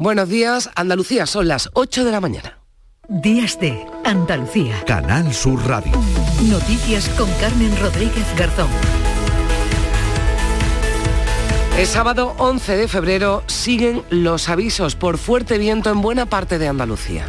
Buenos días, Andalucía, son las 8 de la mañana. Días de Andalucía. Canal Sur Radio. Noticias con Carmen Rodríguez Garzón. El sábado 11 de febrero siguen los avisos por fuerte viento en buena parte de Andalucía.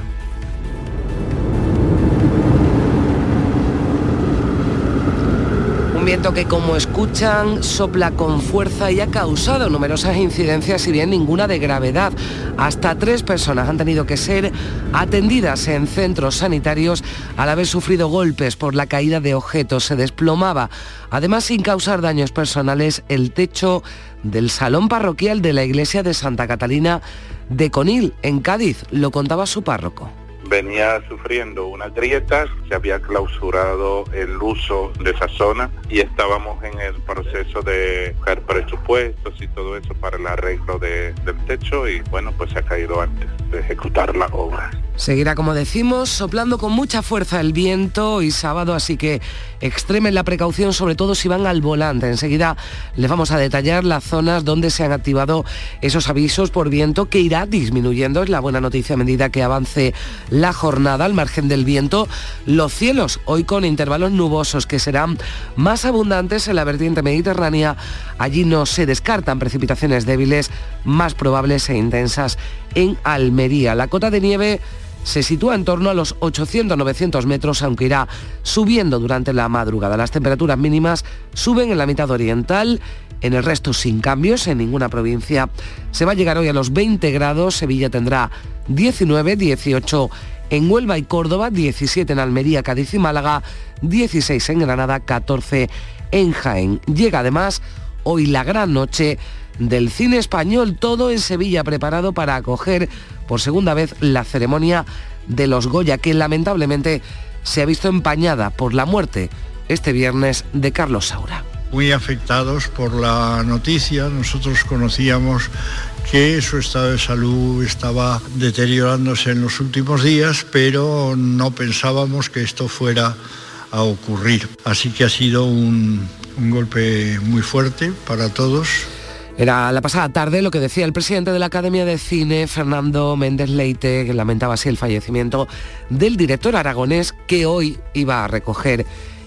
Viento que como escuchan sopla con fuerza y ha causado numerosas incidencias, si bien ninguna de gravedad. Hasta tres personas han tenido que ser atendidas en centros sanitarios al haber sufrido golpes por la caída de objetos. Se desplomaba, además sin causar daños personales, el techo del salón parroquial de la iglesia de Santa Catalina de Conil, en Cádiz. Lo contaba su párroco venía sufriendo unas grietas, se había clausurado el uso de esa zona y estábamos en el proceso de buscar presupuestos y todo eso para el arreglo del techo y bueno, pues se ha caído antes de ejecutar la obra. Seguirá, como decimos, soplando con mucha fuerza el viento y sábado, así que extremen la precaución, sobre todo si van al volante. Enseguida les vamos a detallar las zonas donde se han activado esos avisos por viento que irá disminuyendo. Es la buena noticia a medida que avance la jornada al margen del viento. Los cielos, hoy con intervalos nubosos que serán más abundantes en la vertiente mediterránea. Allí no se descartan precipitaciones débiles, más probables e intensas en Almería. La cota de nieve se sitúa en torno a los 800-900 metros, aunque irá subiendo durante la madrugada. Las temperaturas mínimas suben en la mitad oriental, en el resto sin cambios, en ninguna provincia. Se va a llegar hoy a los 20 grados, Sevilla tendrá 19, 18 en Huelva y Córdoba, 17 en Almería, Cádiz y Málaga, 16 en Granada, 14 en Jaén. Llega además hoy la gran noche del cine español, todo en Sevilla preparado para acoger por segunda vez la ceremonia de los Goya, que lamentablemente se ha visto empañada por la muerte este viernes de Carlos Saura. Muy afectados por la noticia, nosotros conocíamos que su estado de salud estaba deteriorándose en los últimos días, pero no pensábamos que esto fuera a ocurrir. Así que ha sido un, golpe muy fuerte para todos. Era la pasada tarde lo que decía el presidente de la Academia de Cine, Fernando Méndez Leite, que lamentaba así el fallecimiento del director aragonés que hoy iba a recoger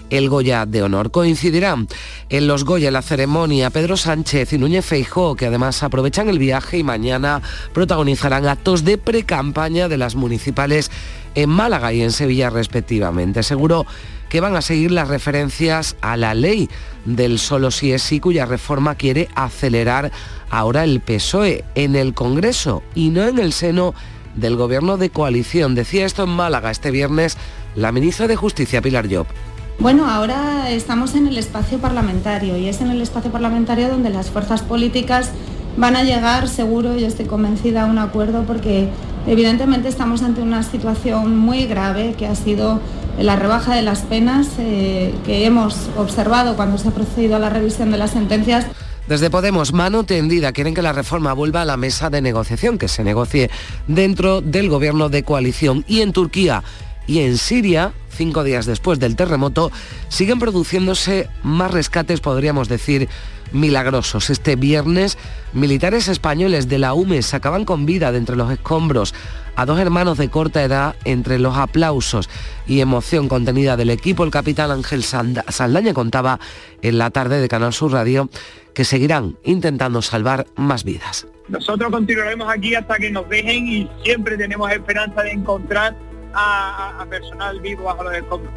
el Goya de Honor. Coincidirán en los Goya la ceremonia Pedro Sánchez y Núñez Feijó, que además aprovechan el viaje y mañana protagonizarán actos de pre-campaña de las municipales en Málaga y en Sevilla respectivamente. Seguro que van a seguir las referencias a la ley del solo sí es sí, cuya reforma quiere acelerar ahora el PSOE en el Congreso y no en el seno del gobierno de coalición. Decía esto en Málaga este viernes la ministra de Justicia, Pilar Job. Bueno, ahora estamos en el espacio parlamentario y es en el espacio parlamentario donde las fuerzas políticas van a llegar, seguro, yo estoy convencida, a un acuerdo porque evidentemente estamos ante una situación muy grave que ha sido la rebaja de las penas eh, que hemos observado cuando se ha procedido a la revisión de las sentencias. Desde Podemos, mano tendida, quieren que la reforma vuelva a la mesa de negociación, que se negocie dentro del gobierno de coalición. Y en Turquía y en Siria, cinco días después del terremoto, siguen produciéndose más rescates, podríamos decir, milagrosos. Este viernes, militares españoles de la UME sacaban con vida de entre los escombros a dos hermanos de corta edad entre los aplausos y emoción contenida del equipo. El capitán Ángel Saldaña contaba en la tarde de Canal Sur Radio que seguirán intentando salvar más vidas. Nosotros continuaremos aquí hasta que nos dejen y siempre tenemos esperanza de encontrar a, personal vivo bajo los escombros.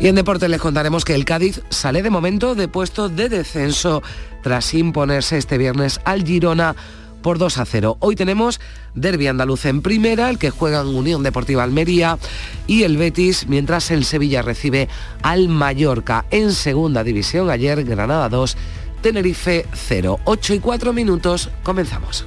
Y en deporte les contaremos que el Cádiz sale de momento de puesto de descenso tras imponerse este viernes al Girona por 2 a 0. Hoy tenemos Derby andaluz en primera, el que juega en Unión Deportiva Almería y el Betis, mientras el Sevilla recibe al Mallorca en segunda división. Ayer Granada 2, Tenerife 0. 8 y 4 minutos, comenzamos.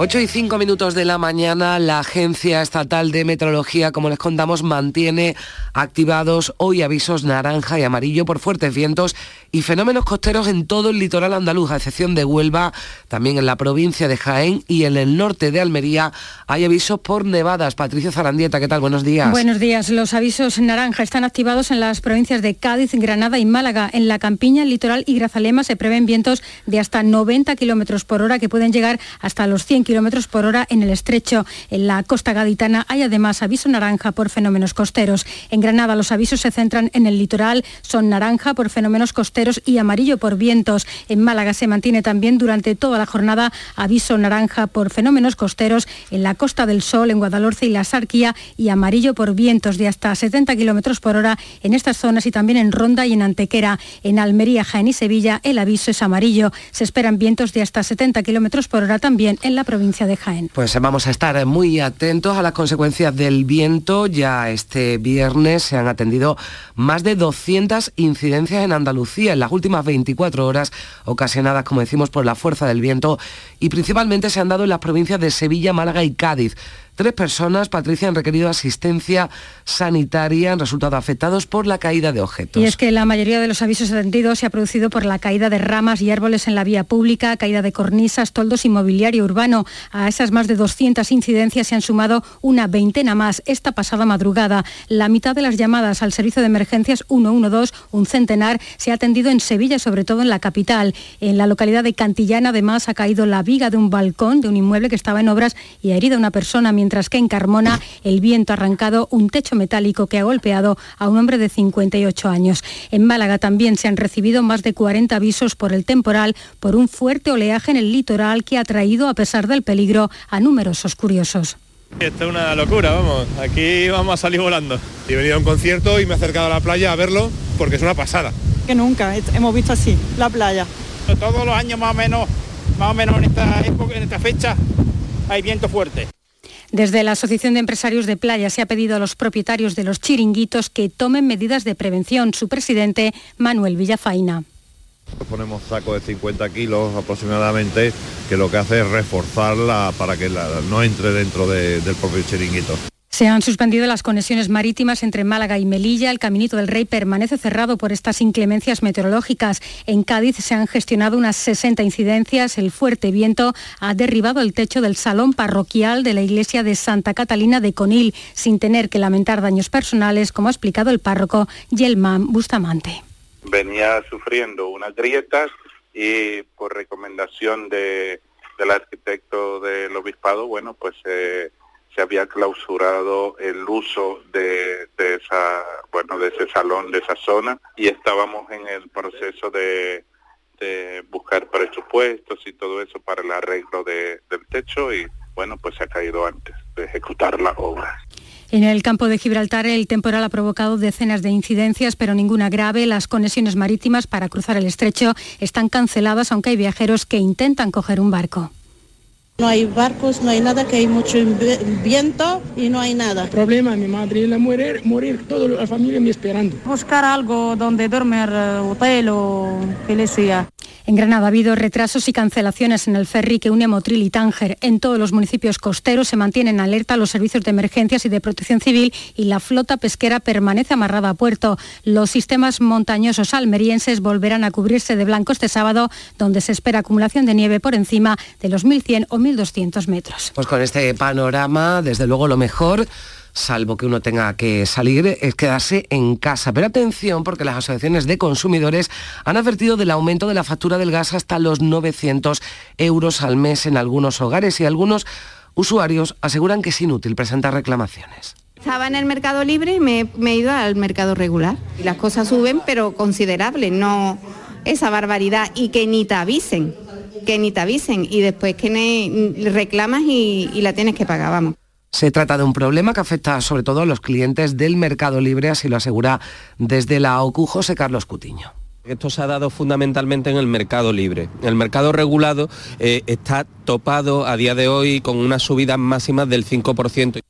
8 y 5 minutos de la mañana, la Agencia Estatal de Meteorología, como les contamos, mantiene activados hoy avisos naranja y amarillo por fuertes vientos y fenómenos costeros en todo el litoral andaluz, a excepción de Huelva, también en la provincia de Jaén y en el norte de Almería hay avisos por nevadas. Patricio Zarandieta, ¿qué tal? Buenos días. Buenos días. Los avisos naranja están activados en las provincias de Cádiz, Granada y Málaga. En la campiña, el litoral y Grazalema se prevén vientos de hasta 90 kilómetros por hora que pueden llegar hasta los 100 kilómetros por hora en el estrecho. En la costa gaditana hay además aviso naranja por fenómenos costeros. En Granada los avisos se centran en el litoral, son naranja por fenómenos costeros y amarillo por vientos. En Málaga se mantiene también durante toda la jornada aviso naranja por fenómenos costeros en la Costa del Sol, en Guadalhorce y la Sarquía y amarillo por vientos de hasta 70 kilómetros por hora en estas zonas y también en Ronda y en Antequera. En Almería, Jaén y Sevilla el aviso es amarillo. Se esperan vientos de hasta 70 kilómetros por hora también en la provincia Pues vamos a estar muy atentos a las consecuencias del viento. Ya este viernes se han atendido más de 200 incidencias en Andalucía en las últimas 24 horas, ocasionadas, como decimos, por la fuerza del viento y principalmente se han dado en las provincias de Sevilla, Málaga y Cádiz. Tres personas, Patricia, han requerido asistencia sanitaria, han resultado afectados por la caída de objetos. Y es que la mayoría de los avisos atendidos se ha producido por la caída de ramas y árboles en la vía pública, caída de cornisas, toldos y mobiliario urbano. A esas más de 200 incidencias se han sumado una veintena más esta pasada madrugada. La mitad de las llamadas al servicio de emergencias 112, un centenar, se ha atendido en Sevilla, sobre todo en la capital. En la localidad de Cantillana, además, ha caído la viga de un balcón de un inmueble que estaba en obras y ha herido a una persona que en Carmona el viento ha arrancado un techo metálico que ha golpeado a un hombre de 58 años. En Málaga también se han recibido más de 40 avisos por el temporal por un fuerte oleaje en el litoral que ha traído, a pesar del peligro, a numerosos curiosos. Esto es una locura, vamos. Aquí vamos a salir volando. He venido a un concierto y me he acercado a la playa a verlo porque es una pasada. Que nunca hemos visto así la playa. Todos los años más o menos, más o menos en esta época, en esta fecha, hay viento fuerte. Desde la Asociación de Empresarios de Playa se ha pedido a los propietarios de los chiringuitos que tomen medidas de prevención. Su presidente, Manuel Villafaina. Ponemos saco de 50 kilos aproximadamente, que lo que hace es reforzarla para que no entre dentro del propio chiringuito. Se han suspendido las conexiones marítimas entre Málaga y Melilla. El Caminito del Rey permanece cerrado por estas inclemencias meteorológicas. En Cádiz se han gestionado unas 60 incidencias. El fuerte viento ha derribado el techo del salón parroquial de la iglesia de Santa Catalina de Conil, sin tener que lamentar daños personales, como ha explicado el párroco Yelman Bustamante. Venía sufriendo unas grietas y por recomendación del arquitecto del obispado, bueno, pues... Eh, se había clausurado el uso de, esa bueno de ese salón de esa zona y estábamos en el proceso de, buscar presupuestos y todo eso para el arreglo del techo y bueno pues se ha caído antes de ejecutar la obra. En el campo de Gibraltar el temporal ha provocado decenas de incidencias, pero ninguna grave. Las conexiones marítimas para cruzar el estrecho están canceladas, aunque hay viajeros que intentan coger un barco. No hay barcos, no hay nada, que hay mucho viento y no hay nada. El problema, mi madre la muere, morir toda la familia me esperando. Buscar algo donde dormir, eh, hotel o que le sea. En Granada ha habido retrasos y cancelaciones en el ferry que une a Motril y Tánger. En todos los municipios costeros se mantienen alerta los servicios de emergencias y de protección civil y la flota pesquera permanece amarrada a puerto. Los sistemas montañosos almerienses volverán a cubrirse de blanco este sábado, donde se espera acumulación de nieve por encima de los 1.100 o 1.200 metros. Pues con este panorama, desde luego lo mejor salvo que uno tenga que salir, es quedarse en casa. Pero atención porque las asociaciones de consumidores han advertido del aumento de la factura del gas hasta los 900 euros al mes en algunos hogares y algunos usuarios aseguran que es inútil presentar reclamaciones. Estaba en el mercado libre y me, me he ido al mercado regular. Y las cosas suben, pero considerable, no esa barbaridad. Y que ni te avisen, que ni te avisen. Y después que ne- reclamas y, y la tienes que pagar, vamos. Se trata de un problema que afecta sobre todo a los clientes del mercado libre, así lo asegura desde la OCU José Carlos Cutiño. Esto se ha dado fundamentalmente en el mercado libre. El mercado regulado eh, está topado a día de hoy con unas subidas máximas del 5%.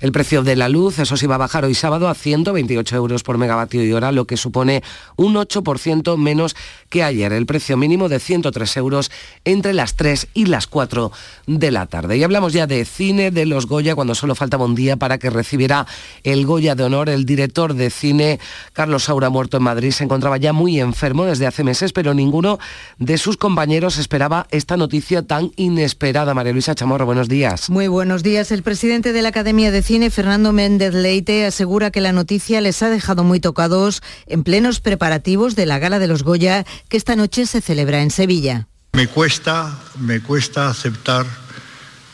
El precio de la luz, eso sí, va a bajar hoy sábado a 128 euros por megavatio y hora, lo que supone un 8% menos que ayer. El precio mínimo de 103 euros entre las 3 y las 4 de la tarde. Y hablamos ya de cine de los Goya, cuando solo faltaba un día para que recibiera el Goya de honor. El director de cine, Carlos Saura, muerto en Madrid, se encontraba ya muy enfermo desde hace meses, pero ninguno de sus compañeros esperaba esta noticia tan inesperada. María Luisa Chamorro, buenos días. Muy buenos días. El presidente de la Academia de Cine, Fernando Méndez Leite, asegura que la noticia les ha dejado muy tocados en plenos preparativos de la Gala de los Goya que esta noche se celebra en Sevilla. Me cuesta, me cuesta aceptar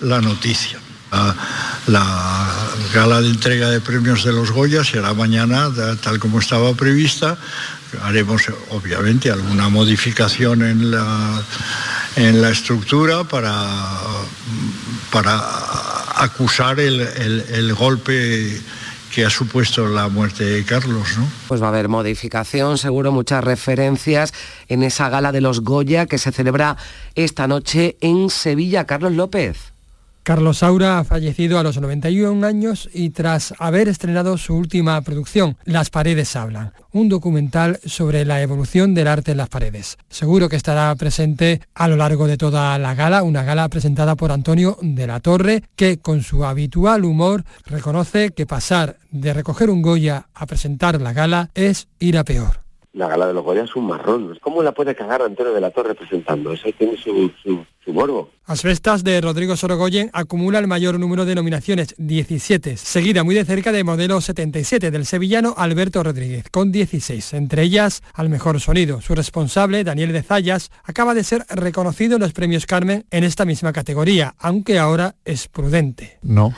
la noticia. La, la gala de entrega de premios de los Goya será mañana, tal como estaba prevista. Haremos obviamente alguna modificación en la, en la estructura para, para acusar el, el- el golpe que ha supuesto la muerte de Carlos. ¿no? Pues va a haber modificación, seguro muchas referencias en esa gala de los Goya que se celebra esta noche en Sevilla. Carlos López. Carlos Saura ha fallecido a los 91 años y tras haber estrenado su última producción, Las paredes hablan, un documental sobre la evolución del arte en las paredes. Seguro que estará presente a lo largo de toda la gala, una gala presentada por Antonio de la Torre, que con su habitual humor reconoce que pasar de recoger un Goya a presentar la gala es ir a peor. La gala de los Goya es un marrón. ¿Cómo la puede cagar Antonio de la Torre presentando? Eso tiene su, su morbo. Asbestas de Rodrigo Sorogoyen acumula el mayor número de nominaciones, 17, seguida muy de cerca de Modelo 77 del sevillano Alberto Rodríguez, con 16, entre ellas al mejor sonido. Su responsable, Daniel de Zayas, acaba de ser reconocido en los premios Carmen en esta misma categoría, aunque ahora es prudente. No.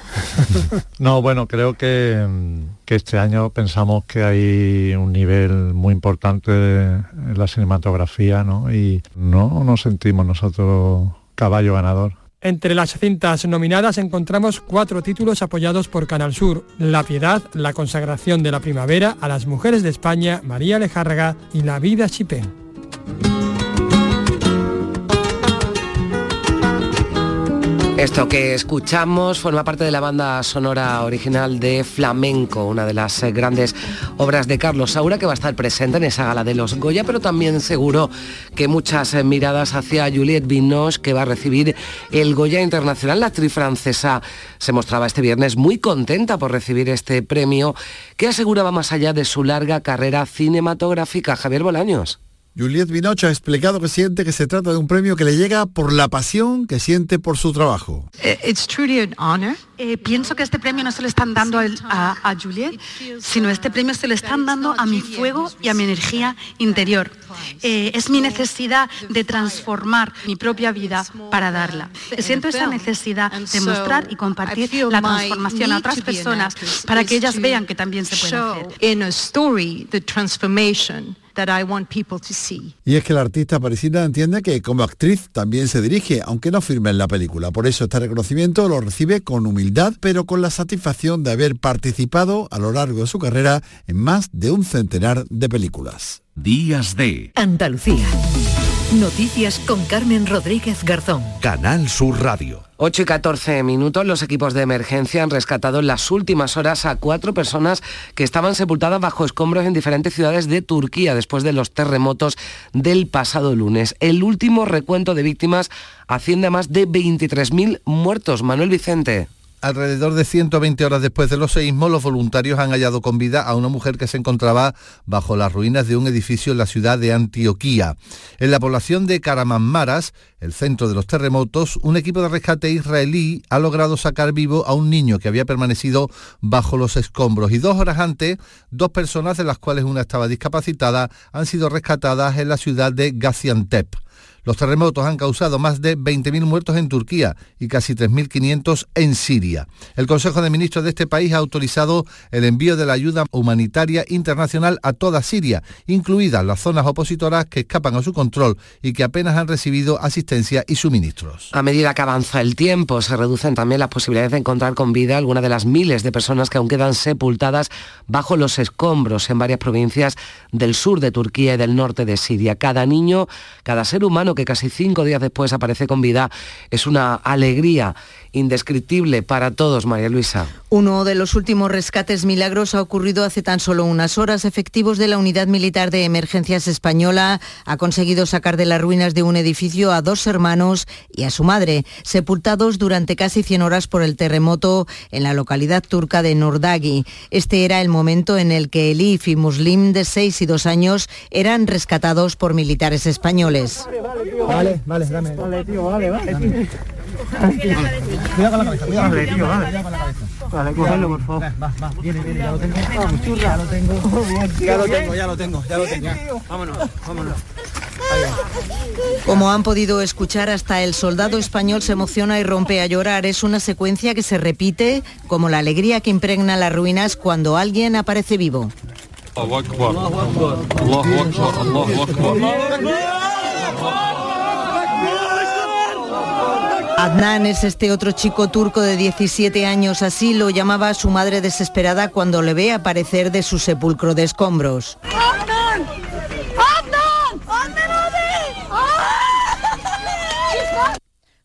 no, bueno, creo que, mm, que este año pensamos que hay un nivel muy importante en la cinematografía, ¿no? Y no nos sentimos nosotros caballo ganador. Entre las cintas nominadas encontramos cuatro títulos apoyados por Canal Sur, La Piedad, La consagración de la primavera, A las mujeres de España, María Lejárraga y La vida Chipén. Esto que escuchamos forma parte de la banda sonora original de Flamenco, una de las eh, grandes obras de Carlos Saura que va a estar presente en esa gala de los Goya, pero también seguro que muchas eh, miradas hacia Juliette Binoche que va a recibir el Goya Internacional. La actriz francesa se mostraba este viernes muy contenta por recibir este premio que aseguraba más allá de su larga carrera cinematográfica. Javier Bolaños. Juliette Binoche ha explicado que siente que se trata de un premio que le llega por la pasión que siente por su trabajo. It's truly an honor. Eh, pienso que este premio no se lo están dando a, a Juliet, sino este premio se lo están dando a mi fuego y a mi energía interior. Eh, es mi necesidad de transformar mi propia vida para darla. Siento esa necesidad de mostrar y compartir la transformación a otras personas para que ellas vean que también se puede hacer. In a story the transformation that I want people to see. Y es que la artista parisina entiende que como actriz también se dirige, aunque no firme en la película. Por eso este reconocimiento lo recibe con humildad, pero con la satisfacción de haber participado a lo largo de su carrera en más de un centenar de películas. Días de Andalucía. Noticias con Carmen Rodríguez Garzón. Canal Sur Radio. 8 y 14 minutos, los equipos de emergencia han rescatado en las últimas horas a cuatro personas que estaban sepultadas bajo escombros en diferentes ciudades de Turquía después de los terremotos del pasado lunes. El último recuento de víctimas asciende a más de 23.000 muertos. Manuel Vicente. Alrededor de 120 horas después de los seísmos, los voluntarios han hallado con vida a una mujer que se encontraba bajo las ruinas de un edificio en la ciudad de Antioquía. En la población de Karamanmaras, el centro de los terremotos, un equipo de rescate israelí ha logrado sacar vivo a un niño que había permanecido bajo los escombros y dos horas antes, dos personas de las cuales una estaba discapacitada han sido rescatadas en la ciudad de Gaziantep. Los terremotos han causado más de 20.000 muertos en Turquía y casi 3.500 en Siria. El Consejo de Ministros de este país ha autorizado el envío de la ayuda humanitaria internacional a toda Siria, incluidas las zonas opositoras que escapan a su control y que apenas han recibido asistencia y suministros. A medida que avanza el tiempo, se reducen también las posibilidades de encontrar con vida algunas de las miles de personas que aún quedan sepultadas bajo los escombros en varias provincias del sur de Turquía y del norte de Siria. Cada niño, cada ser humano que casi cinco días después aparece con vida es una alegría indescriptible para todos, María Luisa. Uno de los últimos rescates milagros ha ocurrido hace tan solo unas horas. Efectivos de la Unidad Militar de Emergencias Española ha conseguido sacar de las ruinas de un edificio a dos hermanos y a su madre, sepultados durante casi 100 horas por el terremoto en la localidad turca de Nordagi. Este era el momento en el que Elif y Muslim, de 6 y 2 años, eran rescatados por militares españoles. Dame. Vale, tío, vale, vale. Cuidado con la cabeza, cuidado. Vale, tío, vale. con la cabeza. Vale, cógelo, por favor. Va, va, viene, viene, ya lo tengo. Vamos, churra. Ya lo tengo. Ya lo tengo, ya lo tengo, ya lo tengo. Vámonos, vámonos. Como han podido escuchar, hasta el soldado español se emociona y rompe a llorar. Es una secuencia que se repite como la alegría que impregna las ruinas cuando alguien aparece vivo. Allahu Akbar. Allahu Akbar. Allahu Akbar. Adnan es este otro chico turco de 17 años, así lo llamaba su madre desesperada cuando le ve aparecer de su sepulcro de escombros.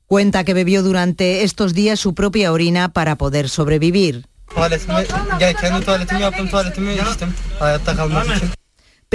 Cuenta que bebió durante estos días su propia orina para poder sobrevivir.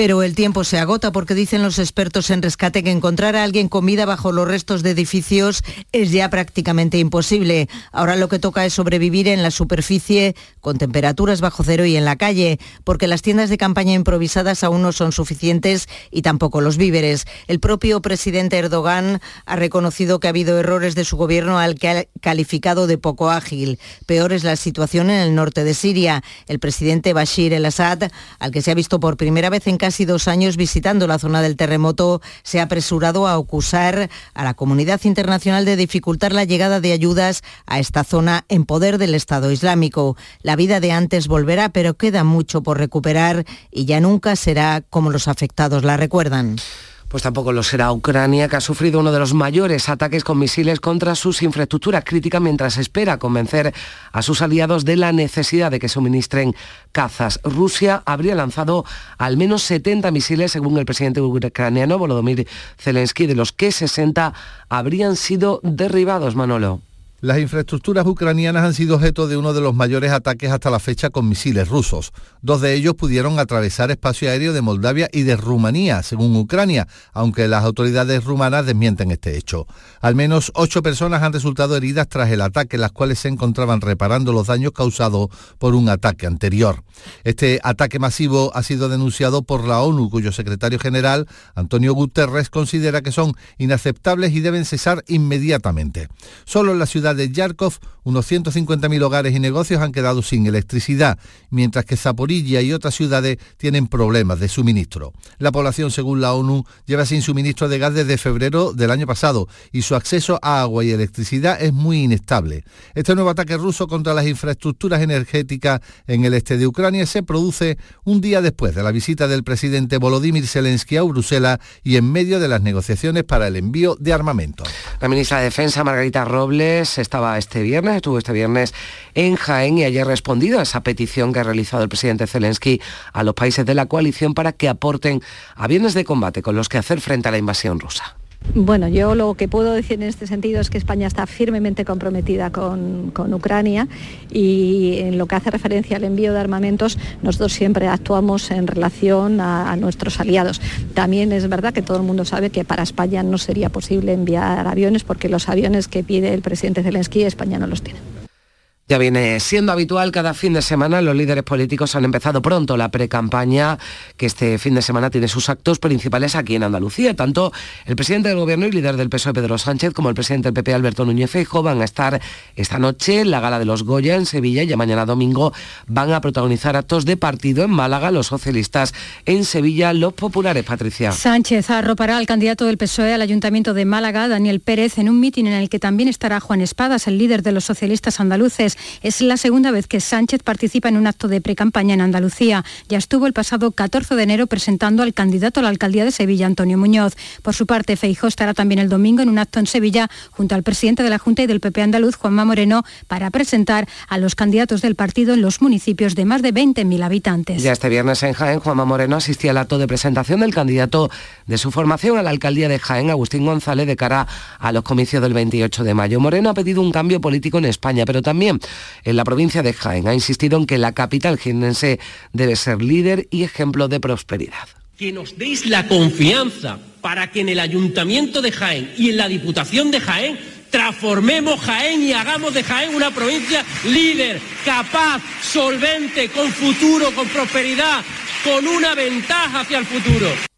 Pero el tiempo se agota porque dicen los expertos en rescate que encontrar a alguien con vida bajo los restos de edificios es ya prácticamente imposible. Ahora lo que toca es sobrevivir en la superficie con temperaturas bajo cero y en la calle, porque las tiendas de campaña improvisadas aún no son suficientes y tampoco los víveres. El propio presidente Erdogan ha reconocido que ha habido errores de su gobierno al que ha calificado de poco ágil. Peor es la situación en el norte de Siria. El presidente Bashir el-Assad, al que se ha visto por primera vez en casa casi dos años visitando la zona del terremoto, se ha apresurado a acusar a la comunidad internacional de dificultar la llegada de ayudas a esta zona en poder del Estado Islámico. La vida de antes volverá, pero queda mucho por recuperar y ya nunca será como los afectados la recuerdan. Pues tampoco lo será Ucrania, que ha sufrido uno de los mayores ataques con misiles contra sus infraestructuras críticas mientras espera convencer a sus aliados de la necesidad de que suministren cazas. Rusia habría lanzado al menos 70 misiles, según el presidente ucraniano Volodymyr Zelensky, de los que 60 habrían sido derribados, Manolo. Las infraestructuras ucranianas han sido objeto de uno de los mayores ataques hasta la fecha con misiles rusos. Dos de ellos pudieron atravesar espacio aéreo de Moldavia y de Rumanía, según Ucrania, aunque las autoridades rumanas desmienten este hecho. Al menos ocho personas han resultado heridas tras el ataque, las cuales se encontraban reparando los daños causados por un ataque anterior. Este ataque masivo ha sido denunciado por la ONU, cuyo secretario general, Antonio Guterres, considera que son inaceptables y deben cesar inmediatamente. Solo en la ciudad de Yarkov, unos 150.000 hogares y negocios han quedado sin electricidad, mientras que Zaporilla y otras ciudades tienen problemas de suministro. La población, según la ONU, lleva sin suministro de gas desde febrero del año pasado y su acceso a agua y electricidad es muy inestable. Este nuevo ataque ruso contra las infraestructuras energéticas en el este de Ucrania se produce un día después de la visita del presidente Volodymyr Zelensky a Bruselas y en medio de las negociaciones para el envío de armamento. La ministra de Defensa, Margarita Robles, estaba este viernes, estuvo este viernes en Jaén y ayer respondido a esa petición que ha realizado el presidente Zelensky a los países de la coalición para que aporten aviones de combate con los que hacer frente a la invasión rusa. Bueno, yo lo que puedo decir en este sentido es que España está firmemente comprometida con, Ucrania y en lo que hace referencia al envío de armamentos, nosotros siempre actuamos en relación a, a nuestros aliados. También es verdad que todo el mundo sabe que para España no sería posible enviar aviones porque los aviones que pide el presidente Zelensky España no los tiene. Ya viene siendo habitual cada fin de semana, los líderes políticos han empezado pronto la pre-campaña, que este fin de semana tiene sus actos principales aquí en Andalucía. Tanto el presidente del gobierno y líder del PSOE Pedro Sánchez como el presidente del PP Alberto Núñez Feijóo van a estar esta noche en la gala de los Goya en Sevilla y mañana domingo van a protagonizar actos de partido en Málaga, los socialistas en Sevilla, los populares, Patricia. Sánchez arropará al candidato del PSOE al Ayuntamiento de Málaga, Daniel Pérez, en un mitin en el que también estará Juan Espadas, el líder de los socialistas andaluces. Es la segunda vez que Sánchez participa en un acto de precampaña en Andalucía. Ya estuvo el pasado 14 de enero presentando al candidato a la alcaldía de Sevilla, Antonio Muñoz. Por su parte, Feijó estará también el domingo en un acto en Sevilla junto al presidente de la Junta y del PP andaluz, Juanma Moreno, para presentar a los candidatos del partido en los municipios de más de 20.000 habitantes. Ya este viernes en Jaén, Juanma Moreno asistía al acto de presentación del candidato de su formación a la alcaldía de Jaén, Agustín González, de cara a los comicios del 28 de mayo. Moreno ha pedido un cambio político en España, pero también en la provincia de Jaén. Ha insistido en que la capital jienense debe ser líder y ejemplo de prosperidad. Que nos deis la confianza para que en el Ayuntamiento de Jaén y en la Diputación de Jaén transformemos Jaén y hagamos de Jaén una provincia líder, capaz, solvente, con futuro, con prosperidad, con una ventaja hacia el futuro.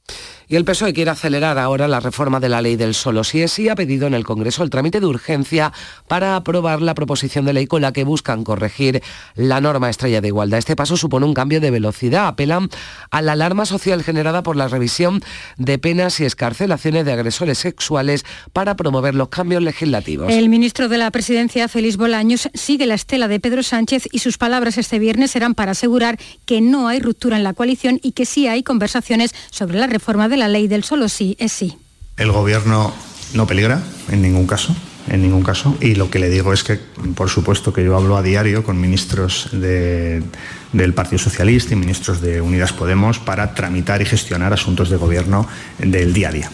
Y el PSOE quiere acelerar ahora la reforma de la ley del solo sí es sí. Ha pedido en el Congreso el trámite de urgencia para aprobar la proposición de ley con la que buscan corregir la norma estrella de igualdad. Este paso supone un cambio de velocidad. Apelan a la alarma social generada por la revisión de penas y escarcelaciones de agresores sexuales para promover los cambios legislativos. El ministro de la Presidencia, Félix Bolaños, sigue la estela de Pedro Sánchez y sus palabras este viernes serán para asegurar que no hay ruptura en la coalición y que sí hay conversaciones sobre la reforma de la ley del solo sí es sí. El gobierno no peligra en ningún caso, en ningún caso. Y lo que le digo es que, por supuesto, que yo hablo a diario con ministros de, del Partido Socialista y ministros de Unidas Podemos para tramitar y gestionar asuntos de gobierno del día a día.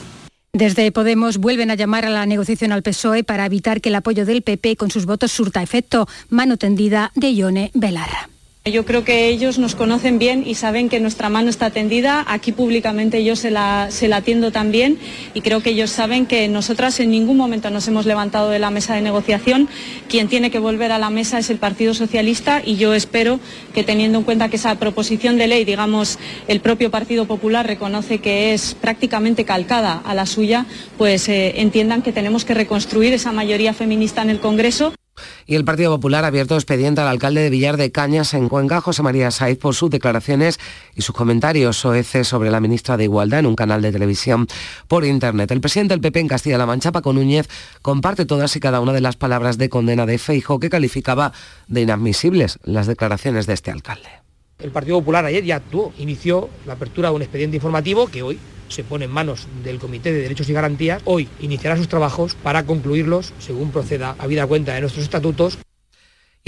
Desde Podemos vuelven a llamar a la negociación al PSOE para evitar que el apoyo del PP con sus votos surta efecto. Mano tendida de Ione Belarra. Yo creo que ellos nos conocen bien y saben que nuestra mano está tendida. Aquí públicamente yo se la, se la atiendo también y creo que ellos saben que nosotras en ningún momento nos hemos levantado de la mesa de negociación. Quien tiene que volver a la mesa es el Partido Socialista y yo espero que teniendo en cuenta que esa proposición de ley, digamos, el propio Partido Popular reconoce que es prácticamente calcada a la suya, pues eh, entiendan que tenemos que reconstruir esa mayoría feminista en el Congreso. Y el Partido Popular ha abierto expediente al alcalde de Villar de Cañas en Cuenca, José María Saiz, por sus declaraciones y sus comentarios soeces sobre la ministra de Igualdad en un canal de televisión por Internet. El presidente del PP en Castilla-La Mancha, Paco Núñez, comparte todas y cada una de las palabras de condena de Feijo que calificaba de inadmisibles las declaraciones de este alcalde. El Partido Popular ayer ya actuó, inició la apertura de un expediente informativo que hoy se pone en manos del Comité de Derechos y Garantías. Hoy iniciará sus trabajos para concluirlos según proceda a vida cuenta de nuestros estatutos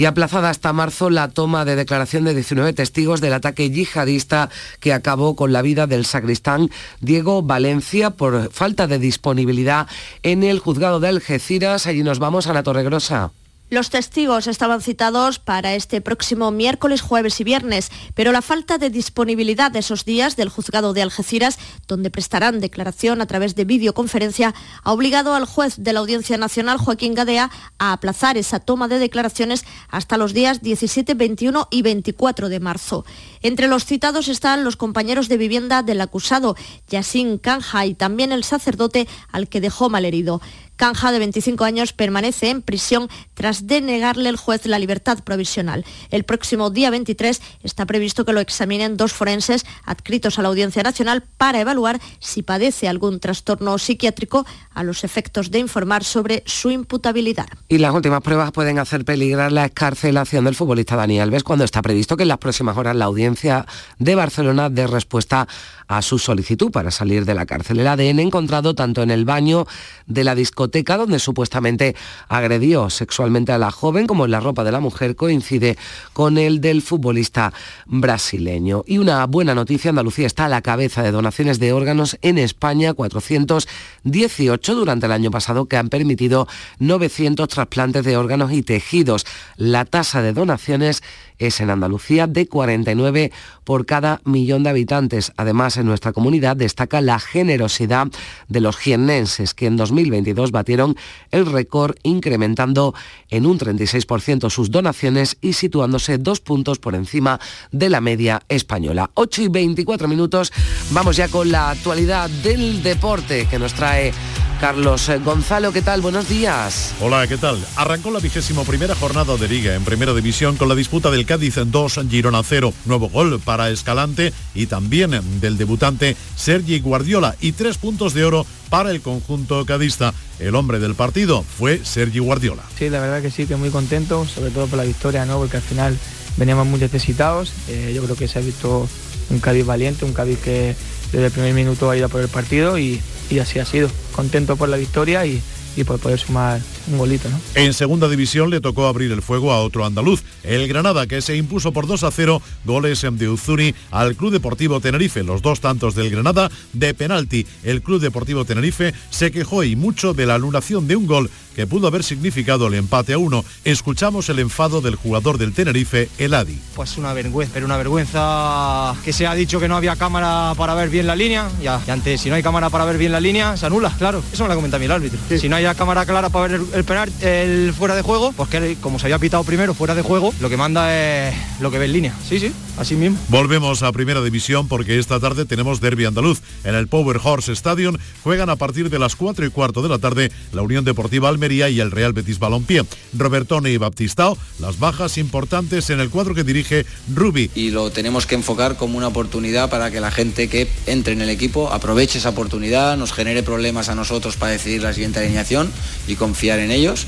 y aplazada hasta marzo la toma de declaración de 19 testigos del ataque yihadista que acabó con la vida del sacristán Diego Valencia por falta de disponibilidad en el juzgado de Algeciras. Allí nos vamos a la Torregrosa. Los testigos estaban citados para este próximo miércoles, jueves y viernes, pero la falta de disponibilidad de esos días del juzgado de Algeciras, donde prestarán declaración a través de videoconferencia, ha obligado al juez de la Audiencia Nacional, Joaquín Gadea, a aplazar esa toma de declaraciones hasta los días 17, 21 y 24 de marzo. Entre los citados están los compañeros de vivienda del acusado, Yassin Kanja, y también el sacerdote al que dejó malherido. Canja, de 25 años, permanece en prisión tras denegarle el juez la libertad provisional. El próximo día 23 está previsto que lo examinen dos forenses adscritos a la Audiencia Nacional para evaluar si padece algún trastorno psiquiátrico a los efectos de informar sobre su imputabilidad. Y las últimas pruebas pueden hacer peligrar la escarcelación del futbolista Dani Alves cuando está previsto que en las próximas horas la Audiencia de Barcelona dé respuesta a su solicitud para salir de la cárcel. El ADN encontrado tanto en el baño de la discoteca donde supuestamente agredió sexualmente a la joven como en la ropa de la mujer coincide con el del futbolista brasileño. Y una buena noticia, Andalucía está a la cabeza de donaciones de órganos en España, 418 durante el año pasado que han permitido 900 trasplantes de órganos y tejidos. La tasa de donaciones es en Andalucía de 49 por cada millón de habitantes. Además, en nuestra comunidad destaca la generosidad de los jiennenses, que en 2022 batieron el récord incrementando en un 36% sus donaciones y situándose dos puntos por encima de la media española. 8 y 24 minutos, vamos ya con la actualidad del deporte que nos trae Carlos Gonzalo, ¿qué tal? Buenos días. Hola, ¿qué tal? Arrancó la vigésimo primera jornada de Liga en Primera División con la disputa del Cádiz 2, Girona 0. Nuevo gol para Escalante y también del debutante Sergi Guardiola y tres puntos de oro para el conjunto cadista. El hombre del partido fue Sergi Guardiola. Sí, la verdad que sí, que muy contento, sobre todo por la victoria, ¿no? porque al final veníamos muy necesitados. Eh, yo creo que se ha visto un Cádiz valiente, un Cádiz que desde el primer minuto ha ido por el partido y, y así ha sido. Contento por la victoria y, por poder sumar un golito. ¿no? En segunda división le tocó abrir el fuego a otro andaluz, el Granada, que se impuso por 2 a 0 goles de Uzuni al Club Deportivo Tenerife. Los dos tantos del Granada de penalti. El Club Deportivo Tenerife se quejó y mucho de la anulación de un gol que pudo haber significado el empate a uno. Escuchamos el enfado del jugador del Tenerife, Eladi. Pues una vergüenza, pero una vergüenza que se ha dicho que no había cámara para ver bien la línea. Ya, y antes, si no hay cámara para ver bien la línea, se anula, claro. Eso me lo comenta a mí el árbitro. Si no hay cámara clara para ver el, penal, el fuera de juego, pues que como se había pitado primero fuera de juego, lo que manda es lo que ve en línea. Sí, sí, así mismo. Volvemos a primera división porque esta tarde tenemos derby andaluz. En el Power Horse Stadium juegan a partir de las 4 y cuarto de la tarde la Unión Deportiva Almería y el Real Betis Balompié. Robertone y Baptistao, las bajas importantes en el cuadro que dirige Rubi. Y lo tenemos que enfocar como una oportunidad para que la gente que entre en el equipo aproveche esa oportunidad, nos genere problemas a nosotros para decidir la siguiente alineación y confiar en ellos,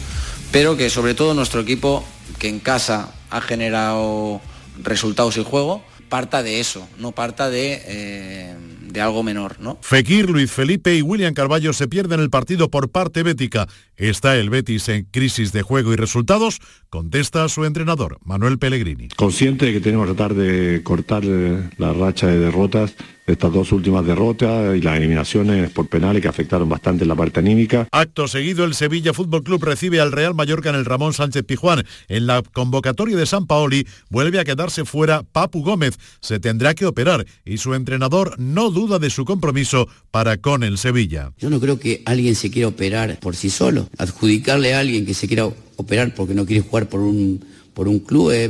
pero que sobre todo nuestro equipo, que en casa ha generado resultados y juego, parta de eso, no parta de, eh, de algo menor. ¿no? Fekir, Luis Felipe y William Carballo se pierden el partido por parte bética. ¿Está el Betis en crisis de juego y resultados? Contesta su entrenador, Manuel Pellegrini. Consciente de que tenemos que tratar de cortar eh, la racha de derrotas estas dos últimas derrotas y las eliminaciones por penales que afectaron bastante la parte anímica. Acto seguido, el Sevilla Fútbol Club recibe al Real Mallorca en el Ramón Sánchez Pijuán. En la convocatoria de San Paoli vuelve a quedarse fuera Papu Gómez. Se tendrá que operar y su entrenador no duda de su compromiso para con el Sevilla. Yo no creo que alguien se quiera operar por sí solo. Adjudicarle a alguien que se quiera operar porque no quiere jugar por un, por un club es,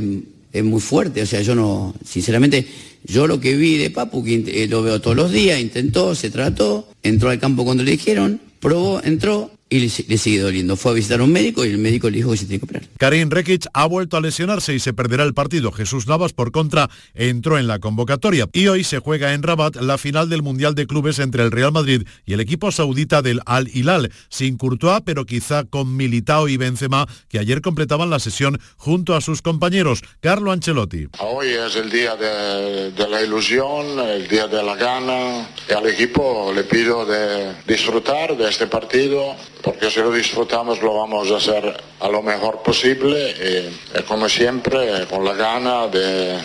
es muy fuerte. O sea, yo no, sinceramente yo lo que vi de Papu, que eh, lo veo todos los días, intentó, se trató, entró al campo cuando le dijeron, probó, entró, y le, sigue doliendo. Fue a visitar a un médico y el médico le dijo que se tiene que operar. Karim Rekic ha vuelto a lesionarse y se perderá el partido. Jesús Navas, por contra, entró en la convocatoria. Y hoy se juega en Rabat la final del Mundial de Clubes entre el Real Madrid y el equipo saudita del Al Hilal, sin Courtois, pero quizá con Militao y Benzema, que ayer completaban la sesión junto a sus compañeros. Carlo Ancelotti. Hoy es el día de, de la ilusión, el día de la gana. Y al equipo le pido de disfrutar de este partido porque si lo disfrutamos lo vamos a hacer a lo mejor posible y, como siempre con la gana de,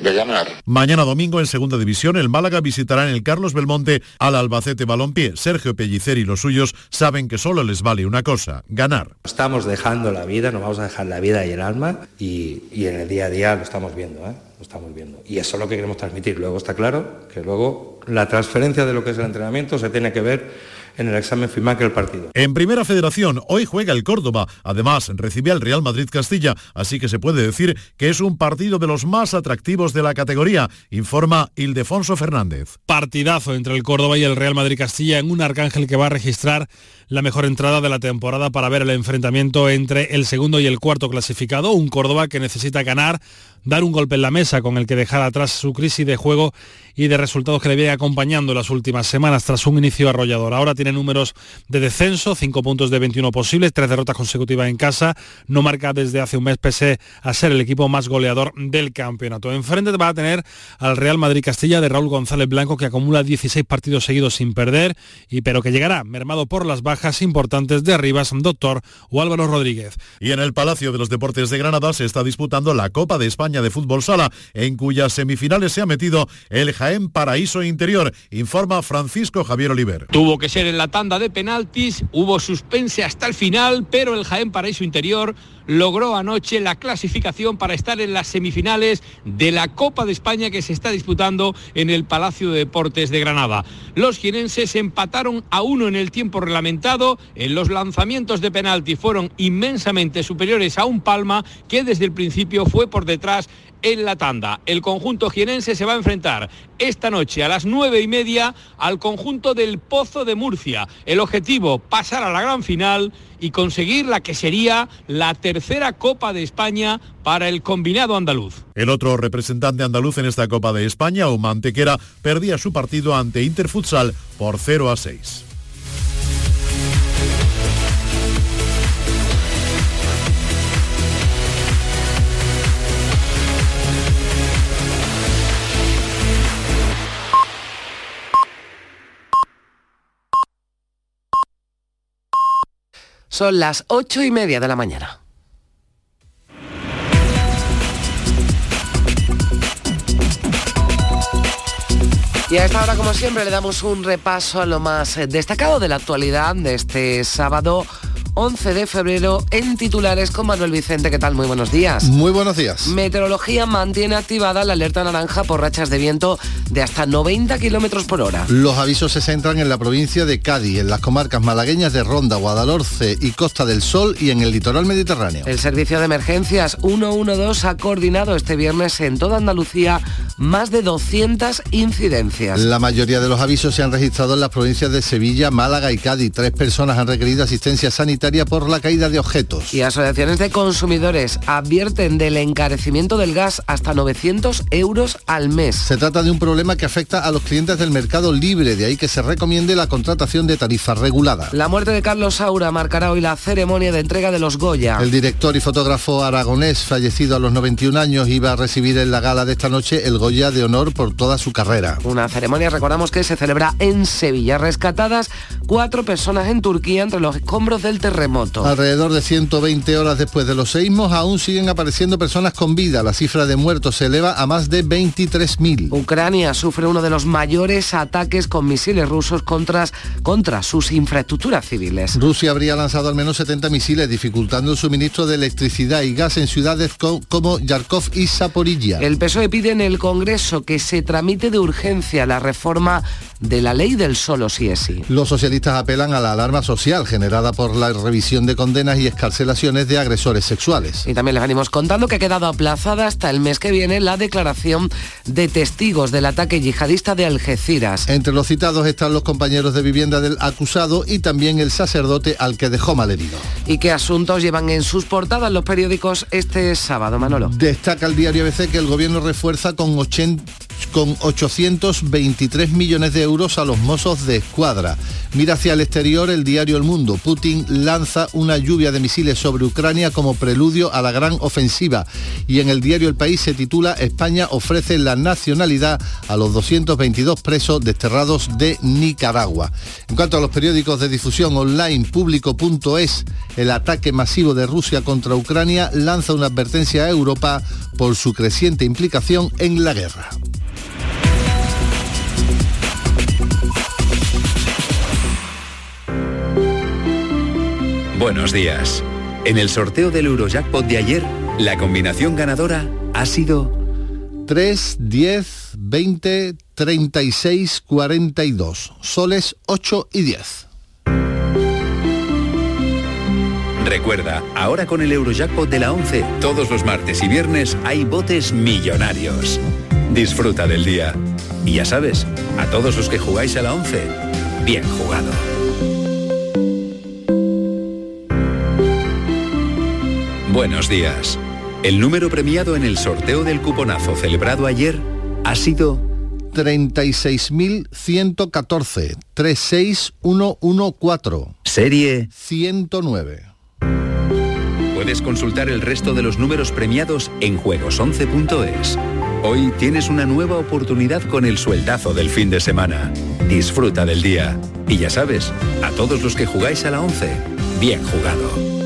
de ganar. Mañana domingo en segunda división el Málaga visitará en el Carlos Belmonte al Albacete Balompié. Sergio Pellicer y los suyos saben que solo les vale una cosa, ganar. Estamos dejando la vida, nos vamos a dejar la vida y el alma y, y en el día a día lo estamos viendo, ¿eh? lo estamos viendo. Y eso es lo que queremos transmitir. Luego está claro que luego la transferencia de lo que es el entrenamiento se tiene que ver en el examen final que el partido. En Primera Federación, hoy juega el Córdoba. Además, recibe al Real Madrid Castilla, así que se puede decir que es un partido de los más atractivos de la categoría, informa Ildefonso Fernández. Partidazo entre el Córdoba y el Real Madrid Castilla en un Arcángel que va a registrar la mejor entrada de la temporada para ver el enfrentamiento entre el segundo y el cuarto clasificado, un Córdoba que necesita ganar, dar un golpe en la mesa con el que dejar atrás su crisis de juego y de resultados que le viene acompañando las últimas semanas tras un inicio arrollador. Ahora tiene números de descenso, 5 puntos de 21 posibles, tres derrotas consecutivas en casa, no marca desde hace un mes pese a ser el equipo más goleador del campeonato. Enfrente va a tener al Real Madrid Castilla de Raúl González Blanco que acumula 16 partidos seguidos sin perder y pero que llegará mermado por las bajas importantes de Rivas, Doctor o Álvaro Rodríguez. Y en el Palacio de los Deportes de Granada se está disputando la Copa de De Fútbol Sala, en cuyas semifinales se ha metido el Jaén Paraíso Interior, informa Francisco Javier Oliver. Tuvo que ser en la tanda de penaltis, hubo suspense hasta el final, pero el Jaén Paraíso Interior logró anoche la clasificación para estar en las semifinales de la Copa de España que se está disputando en el Palacio de Deportes de Granada. Los jienenses empataron a uno en el tiempo reglamentado, en los lanzamientos de penalti fueron inmensamente superiores a un Palma que desde el principio fue por detrás en la tanda. El conjunto jienense se va a enfrentar esta noche a las nueve y media al conjunto del Pozo de Murcia. El objetivo, pasar a la gran final y conseguir la que sería la tercera Copa de España para el combinado andaluz. El otro representante andaluz en esta Copa de España, Omantequera, perdía su partido ante Interfutsal por 0 a 6. Son las ocho y media de la mañana. Y a esta hora, como siempre, le damos un repaso a lo más destacado de la actualidad de este sábado 11 de febrero en titulares con Manuel Vicente. ¿Qué tal? Muy buenos días. Muy buenos días. Meteorología mantiene activada la alerta naranja por rachas de viento de hasta 90 kilómetros por hora. Los avisos se centran en la provincia de Cádiz, en las comarcas malagueñas de Ronda, Guadalhorce y Costa del Sol y en el litoral mediterráneo. El servicio de emergencias 112 ha coordinado este viernes en toda Andalucía más de 200 incidencias. La mayoría de los avisos se han registrado en las provincias de Sevilla, Málaga y Cádiz. Tres personas han requerido asistencia sanitaria por la caída de objetos. Y asociaciones de consumidores advierten del encarecimiento del gas hasta 900 euros al mes. Se trata de un problema que afecta a los clientes del mercado libre, de ahí que se recomiende la contratación de tarifa regulada. La muerte de Carlos Saura marcará hoy la ceremonia de entrega de los Goya. El director y fotógrafo aragonés, fallecido a los 91 años, iba a recibir en la gala de esta noche el Goya de honor por toda su carrera. Una ceremonia, recordamos que se celebra en Sevilla. Rescatadas cuatro personas en Turquía entre los escombros del terreno remoto. Alrededor de 120 horas después de los seísmos aún siguen apareciendo personas con vida. La cifra de muertos se eleva a más de 23.000. Ucrania sufre uno de los mayores ataques con misiles rusos contra, contra sus infraestructuras civiles. Rusia habría lanzado al menos 70 misiles dificultando el suministro de electricidad y gas en ciudades como Yarkov y Zaporilla. El PSOE pide en el Congreso que se tramite de urgencia la reforma de la ley del solo sí es sí. Los socialistas apelan a la alarma social generada por la revisión de condenas y escarcelaciones de agresores sexuales. Y también les venimos contando que ha quedado aplazada hasta el mes que viene la declaración de testigos del ataque yihadista de Algeciras. Entre los citados están los compañeros de vivienda del acusado y también el sacerdote al que dejó malherido. ¿Y qué asuntos llevan en sus portadas los periódicos este sábado, Manolo? Destaca el diario ABC que el gobierno refuerza con 80 con 823 millones de euros a los mozos de escuadra. Mira hacia el exterior el diario El Mundo. Putin lanza una lluvia de misiles sobre Ucrania como preludio a la gran ofensiva. Y en el diario El País se titula España ofrece la nacionalidad a los 222 presos desterrados de Nicaragua. En cuanto a los periódicos de difusión online, público.es, el ataque masivo de Rusia contra Ucrania lanza una advertencia a Europa por su creciente implicación en la guerra. Buenos días. En el sorteo del Eurojackpot de ayer, la combinación ganadora ha sido 3, 10, 20, 36, 42. Soles 8 y 10. Recuerda, ahora con el Eurojackpot de la 11, todos los martes y viernes hay botes millonarios. Disfruta del día. Y ya sabes, a todos los que jugáis a la 11, bien jugado. Buenos días. El número premiado en el sorteo del cuponazo celebrado ayer ha sido 36.114 36114. Serie 109. Puedes consultar el resto de los números premiados en juegos11.es. Hoy tienes una nueva oportunidad con el sueldazo del fin de semana. Disfruta del día. Y ya sabes, a todos los que jugáis a la 11, bien jugado.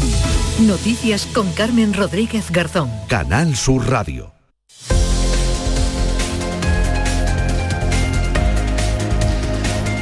Noticias con Carmen Rodríguez Garzón. Canal Sur Radio.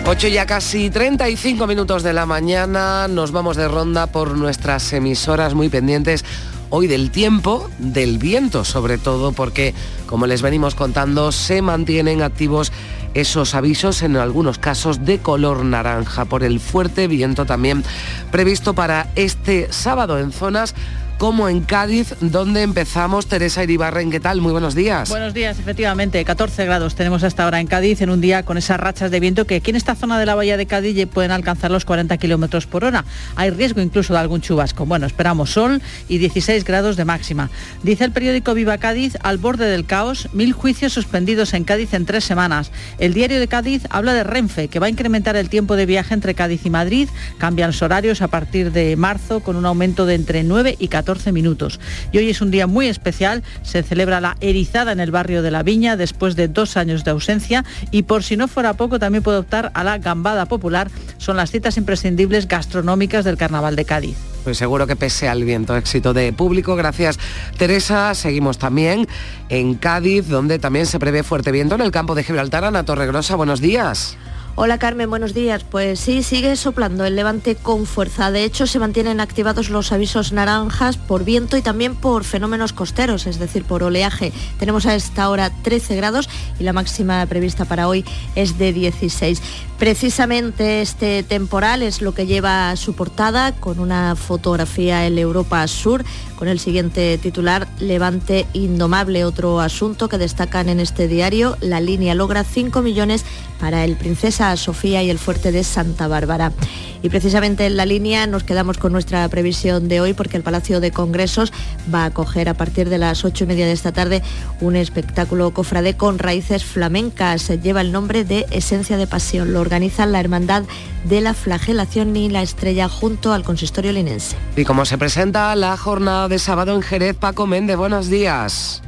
Ocho ya casi 35 minutos de la mañana, nos vamos de ronda por nuestras emisoras muy pendientes hoy del tiempo, del viento sobre todo, porque como les venimos contando, se mantienen activos esos avisos en algunos casos de color naranja por el fuerte viento también previsto para este sábado en zonas como en Cádiz, donde empezamos. Teresa Iribarren, ¿qué tal? Muy buenos días. Buenos días, efectivamente. 14 grados tenemos hasta ahora en Cádiz, en un día con esas rachas de viento que aquí en esta zona de la bahía de Cádiz pueden alcanzar los 40 kilómetros por hora. Hay riesgo incluso de algún chubasco. Bueno, esperamos sol y 16 grados de máxima. Dice el periódico Viva Cádiz, al borde del caos, mil juicios suspendidos en Cádiz en tres semanas. El diario de Cádiz habla de Renfe, que va a incrementar el tiempo de viaje entre Cádiz y Madrid. Cambian los horarios a partir de marzo con un aumento de entre 9 y 14 minutos. Y hoy es un día muy especial, se celebra la erizada en el barrio de la Viña después de dos años de ausencia y por si no fuera poco también puede optar a la gambada popular. Son las citas imprescindibles gastronómicas del Carnaval de Cádiz. Pues seguro que pese al viento, éxito de público. Gracias, Teresa. Seguimos también en Cádiz, donde también se prevé fuerte viento en el campo de Gibraltar. Ana Torregrosa, buenos días. Hola Carmen, buenos días. Pues sí, sigue soplando el levante con fuerza. De hecho, se mantienen activados los avisos naranjas por viento y también por fenómenos costeros, es decir, por oleaje. Tenemos a esta hora 13 grados y la máxima prevista para hoy es de 16. Precisamente este temporal es lo que lleva su portada con una fotografía en Europa Sur con el siguiente titular, Levante Indomable, otro asunto que destacan en este diario. La línea logra 5 millones para el Princesa Sofía y el fuerte de Santa Bárbara. Y precisamente en la línea nos quedamos con nuestra previsión de hoy porque el Palacio de Congresos va a acoger a partir de las ocho y media de esta tarde un espectáculo cofrade con raíces flamencas. Lleva el nombre de Esencia de Pasión. Organiza la Hermandad de la Flagelación y la Estrella junto al Consistorio Linense. Y como se presenta la jornada de sábado en Jerez, Paco Méndez, buenos días.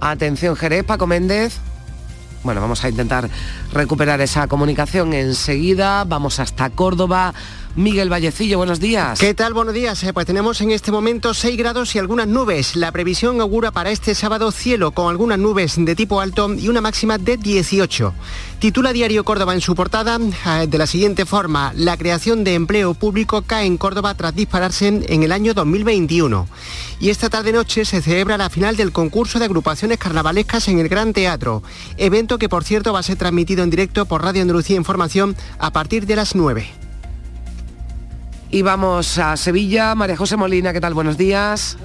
Atención Jerez, Paco Méndez. Bueno, vamos a intentar recuperar esa comunicación enseguida. Vamos hasta Córdoba. Miguel Vallecillo, buenos días. ¿Qué tal? Buenos días. Eh, pues tenemos en este momento 6 grados y algunas nubes. La previsión augura para este sábado cielo con algunas nubes de tipo alto y una máxima de 18. Titula Diario Córdoba en su portada eh, de la siguiente forma, la creación de empleo público cae en Córdoba tras dispararse en el año 2021. Y esta tarde-noche se celebra la final del concurso de agrupaciones carnavalescas en el Gran Teatro, evento que por cierto va a ser transmitido en directo por Radio Andalucía Información a partir de las 9. Y vamos a Sevilla. María José Molina, ¿qué tal? Buenos días.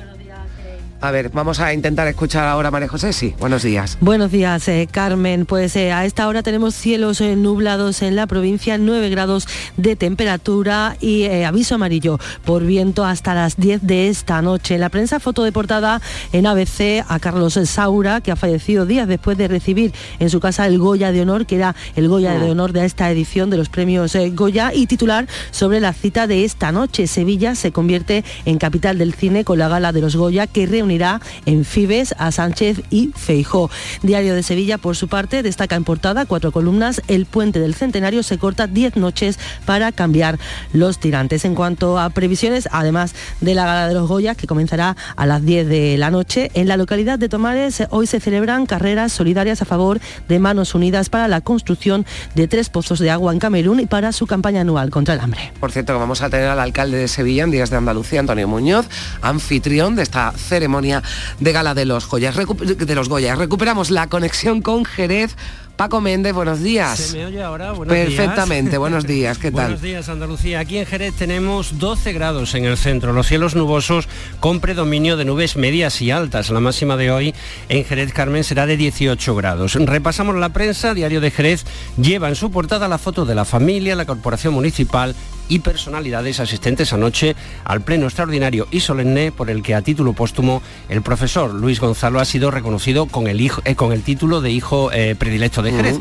A ver, vamos a intentar escuchar ahora a María José. Sí, buenos días. Buenos días, eh, Carmen. Pues eh, a esta hora tenemos cielos eh, nublados en la provincia, 9 grados de temperatura y aviso amarillo por viento hasta las 10 de esta noche. En la prensa foto de portada en ABC a Carlos Saura, que ha fallecido días después de recibir en su casa el Goya de Honor, que era el Goya de Honor de esta edición de los premios Goya, y titular sobre la cita de esta noche. Sevilla se convierte en capital del cine con la gala de los Goya que reúne en Fibes a Sánchez y Feijó. Diario de Sevilla, por su parte, destaca en portada cuatro columnas. El puente del centenario se corta 10 noches para cambiar los tirantes. En cuanto a previsiones, además de la gala de los Goyas, que comenzará a las 10 de la noche, en la localidad de Tomares hoy se celebran carreras solidarias a favor de Manos Unidas para la construcción de tres pozos de agua en Camerún y para su campaña anual contra el hambre. Por cierto, vamos a tener al alcalde de Sevilla en Días de Andalucía, Antonio Muñoz, anfitrión de esta ceremonia de gala de los, joyas, de los Goyas. Recuperamos la conexión con Jerez Paco Méndez, buenos días. ¿Se me oye ahora? Buenos Perfectamente, días. buenos días, ¿qué tal? Buenos días, Andalucía. Aquí en Jerez tenemos 12 grados en el centro, los cielos nubosos con predominio de nubes medias y altas. La máxima de hoy en Jerez Carmen será de 18 grados. Repasamos la prensa, Diario de Jerez lleva en su portada la foto de la familia, la corporación municipal y personalidades asistentes anoche al pleno extraordinario y solemne por el que a título póstumo el profesor Luis Gonzalo ha sido reconocido con el, hijo, eh, con el título de hijo eh, predilecto de Jerez.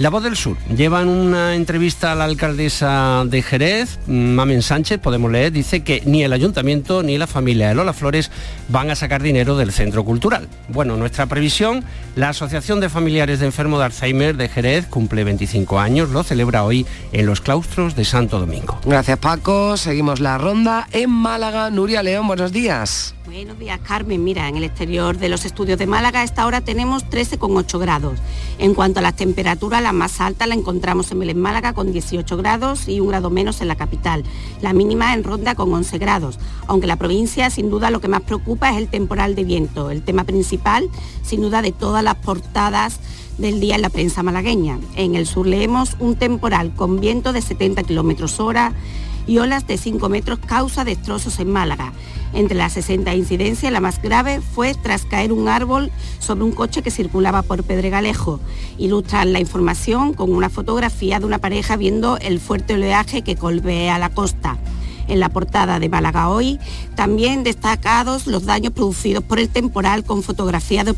La Voz del Sur lleva en una entrevista a la alcaldesa de Jerez, Mamen Sánchez, podemos leer, dice que ni el ayuntamiento ni la familia de Lola Flores van a sacar dinero del centro cultural. Bueno, nuestra previsión, la Asociación de Familiares de Enfermo de Alzheimer de Jerez cumple 25 años, lo celebra hoy en los claustros de Santo Domingo. Gracias Paco, seguimos la ronda en Málaga. Nuria León, buenos días. Buenos días, Carmen. Mira, en el exterior de los estudios de Málaga a esta hora tenemos 13,8 grados. En cuanto a las temperaturas, la más alta la encontramos en Belén Málaga con 18 grados y un grado menos en la capital. La mínima en Ronda con 11 grados. Aunque la provincia, sin duda, lo que más preocupa es el temporal de viento. El tema principal, sin duda, de todas las portadas del día en la prensa malagueña. En el sur leemos un temporal con viento de 70 kilómetros hora y olas de 5 metros causa destrozos en Málaga. Entre las 60 incidencias, la más grave fue tras caer un árbol sobre un coche que circulaba por Pedregalejo. Ilustran la información con una fotografía de una pareja viendo el fuerte oleaje que golpea la costa. En la portada de Málaga hoy, también destacados los daños producidos por el temporal con fotografías de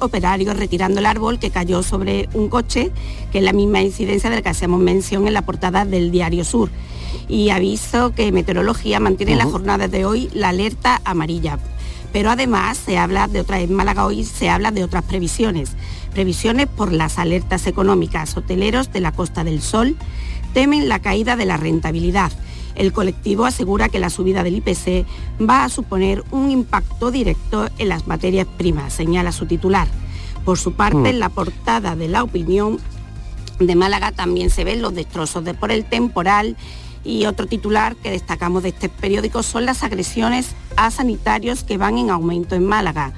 operarios, retirando el árbol que cayó sobre un coche, que es la misma incidencia de la que hacemos mención en la portada del Diario Sur y aviso que Meteorología mantiene en la jornada de hoy la alerta amarilla. Pero además se habla de otras, en Málaga hoy se habla de otras previsiones. Previsiones por las alertas económicas. Hoteleros de la Costa del Sol temen la caída de la rentabilidad. El colectivo asegura que la subida del IPC va a suponer un impacto directo en las materias primas, señala su titular. Por su parte, en la portada de la opinión de Málaga también se ven los destrozos de por el temporal y otro titular que destacamos de este periódico son las agresiones a sanitarios que van en aumento en Málaga.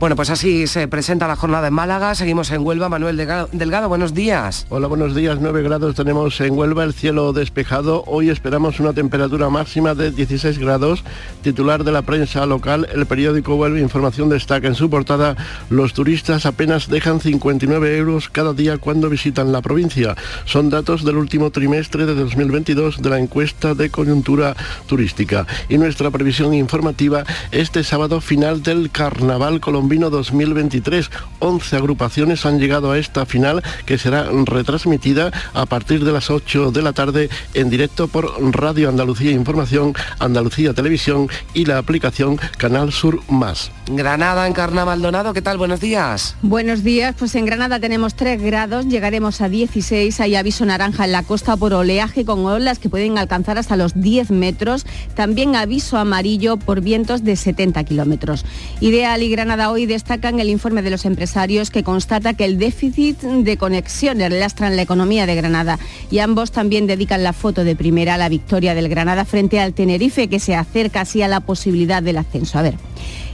Bueno, pues así se presenta la jornada en Málaga. Seguimos en Huelva. Manuel Delgado, buenos días. Hola, buenos días. 9 grados tenemos en Huelva, el cielo despejado. Hoy esperamos una temperatura máxima de 16 grados. Titular de la prensa local, el periódico Huelva Información destaca en su portada, los turistas apenas dejan 59 euros cada día cuando visitan la provincia. Son datos del último trimestre de 2022 de la encuesta de coyuntura turística. Y nuestra previsión informativa, este sábado final del Carnaval Colombiano Vino 2023. 11 agrupaciones han llegado a esta final que será retransmitida a partir de las 8 de la tarde en directo por Radio Andalucía Información, Andalucía Televisión y la aplicación Canal Sur Más. Granada, Encarna Maldonado, ¿qué tal? Buenos días. Buenos días, pues en Granada tenemos 3 grados, llegaremos a 16, hay aviso naranja en la costa por oleaje con olas que pueden alcanzar hasta los 10 metros, también aviso amarillo por vientos de 70 kilómetros. Ideal y Granada hoy destacan el informe de los empresarios que constata que el déficit de conexiones lastra la economía de Granada y ambos también dedican la foto de primera a la victoria del Granada frente al Tenerife que se acerca así a la posibilidad del ascenso. A ver.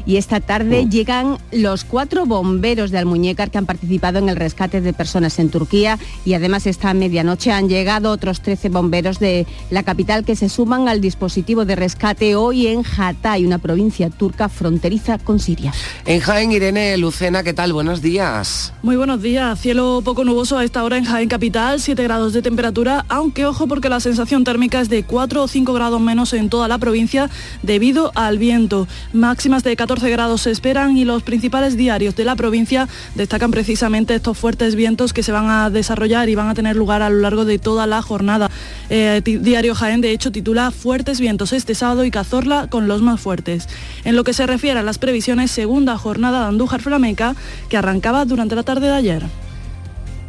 Y esta tarde llegan los cuatro bomberos de Almuñécar que han participado en el rescate de personas en Turquía y además esta medianoche han llegado otros 13 bomberos de la capital que se suman al dispositivo de rescate hoy en Hatay, una provincia turca fronteriza con Siria. En Jaén, Irene Lucena, ¿qué tal? Buenos días. Muy buenos días. Cielo poco nuboso a esta hora en Jaén Capital, 7 grados de temperatura, aunque ojo porque la sensación térmica es de 4 o 5 grados menos en toda la provincia debido al viento. Máximas de 14 grados se esperan y los principales diarios de la provincia destacan precisamente estos fuertes vientos que se van a desarrollar y van a tener lugar a lo largo de toda la jornada. Eh, Diario Jaén, de hecho, titula Fuertes vientos este sábado y Cazorla con los más fuertes. En lo que se refiere a las previsiones, segunda jornada de Andújar Flamenca que arrancaba durante la tarde de ayer.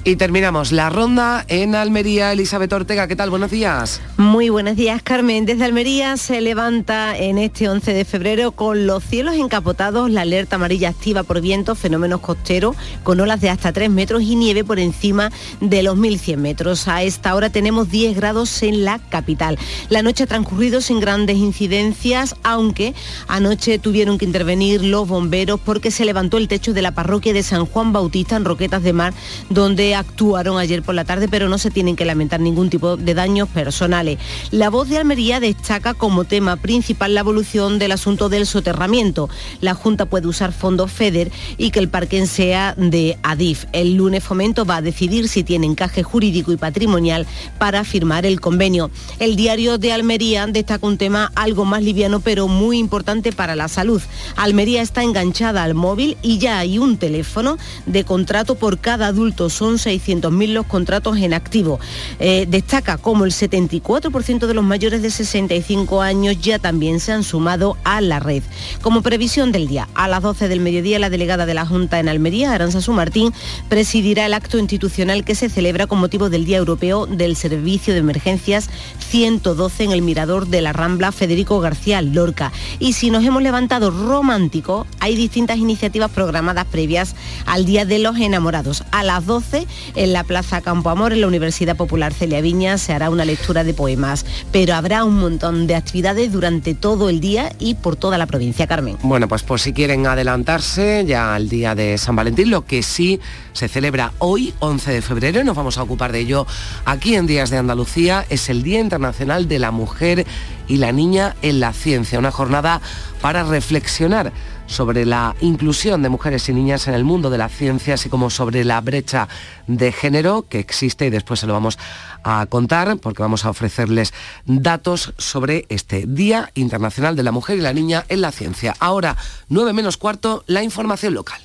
Y terminamos la ronda en Almería. Elizabeth Ortega, ¿qué tal? Buenos días. Muy buenos días, Carmen. Desde Almería se levanta en este 11 de febrero con los cielos encapotados, la alerta amarilla activa por viento, fenómenos costeros, con olas de hasta 3 metros y nieve por encima de los 1.100 metros. A esta hora tenemos 10 grados en la capital. La noche ha transcurrido sin grandes incidencias, aunque anoche tuvieron que intervenir los bomberos porque se levantó el techo de la parroquia de San Juan Bautista en Roquetas de Mar, donde actuaron ayer por la tarde, pero no se tienen que lamentar ningún tipo de daños personales. La voz de Almería destaca como tema principal la evolución del asunto del soterramiento. La Junta puede usar fondos FEDER y que el parque sea de ADIF. El lunes Fomento va a decidir si tiene encaje jurídico y patrimonial para firmar el convenio. El diario de Almería destaca un tema algo más liviano, pero muy importante para la salud. Almería está enganchada al móvil y ya hay un teléfono de contrato por cada adulto. Son 600.000 los contratos en activo. Eh, destaca como el 74% de los mayores de 65 años ya también se han sumado a la red. Como previsión del día, a las 12 del mediodía la delegada de la Junta en Almería, Aranzazu Martín, presidirá el acto institucional que se celebra con motivo del Día Europeo del Servicio de Emergencias 112 en el Mirador de la Rambla Federico García Lorca. Y si nos hemos levantado romántico, hay distintas iniciativas programadas previas al Día de los Enamorados. A las 12 en la Plaza Campo Amor, en la Universidad Popular Celia Viña, se hará una lectura de poemas, pero habrá un montón de actividades durante todo el día y por toda la provincia, Carmen. Bueno, pues por si quieren adelantarse ya al día de San Valentín, lo que sí se celebra hoy, 11 de febrero, y nos vamos a ocupar de ello aquí en Días de Andalucía, es el Día Internacional de la Mujer y la Niña en la Ciencia, una jornada para reflexionar sobre la inclusión de mujeres y niñas en el mundo de la ciencia, así como sobre la brecha de género que existe y después se lo vamos a contar porque vamos a ofrecerles datos sobre este Día Internacional de la Mujer y la Niña en la Ciencia. Ahora, 9 menos cuarto, la información local.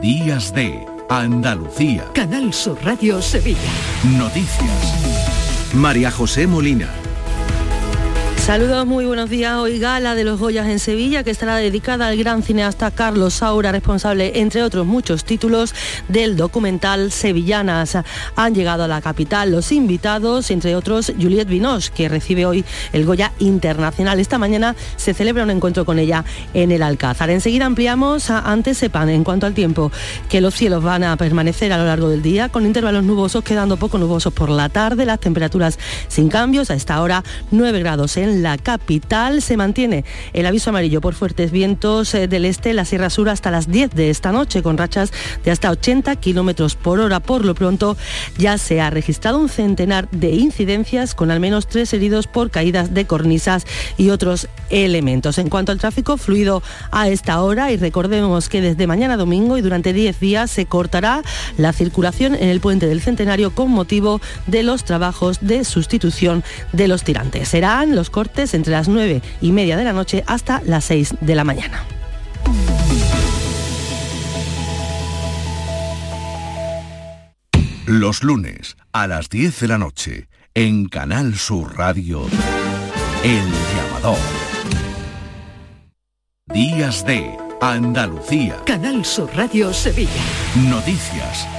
Días de Andalucía. Canal Sur Radio Sevilla. Noticias. María José Molina. Saludos, muy buenos días. Hoy gala de los Goyas en Sevilla, que estará dedicada al gran cineasta Carlos Saura, responsable, entre otros muchos títulos, del documental Sevillanas. Han llegado a la capital los invitados, entre otros Juliette Binoche, que recibe hoy el Goya Internacional. Esta mañana se celebra un encuentro con ella en el Alcázar. Enseguida ampliamos, antes sepan, en cuanto al tiempo, que los cielos van a permanecer a lo largo del día, con intervalos nubosos, quedando poco nubosos por la tarde, las temperaturas sin cambios, a esta hora 9 grados en la capital. Se mantiene el aviso amarillo por fuertes vientos eh, del este, la Sierra Sur hasta las 10 de esta noche, con rachas de hasta 80 kilómetros por hora. Por lo pronto, ya se ha registrado un centenar de incidencias con al menos tres heridos por caídas de cornisas y otros elementos. En cuanto al tráfico fluido a esta hora, y recordemos que desde mañana domingo y durante 10 días se cortará la circulación en el puente del Centenario con motivo de los trabajos de sustitución de los tirantes. Serán los cortes entre las 9 y media de la noche hasta las 6 de la mañana. Los lunes a las 10 de la noche en Canal Sur Radio, El Llamador. Días de Andalucía. Canal Sur Radio Sevilla. Noticias.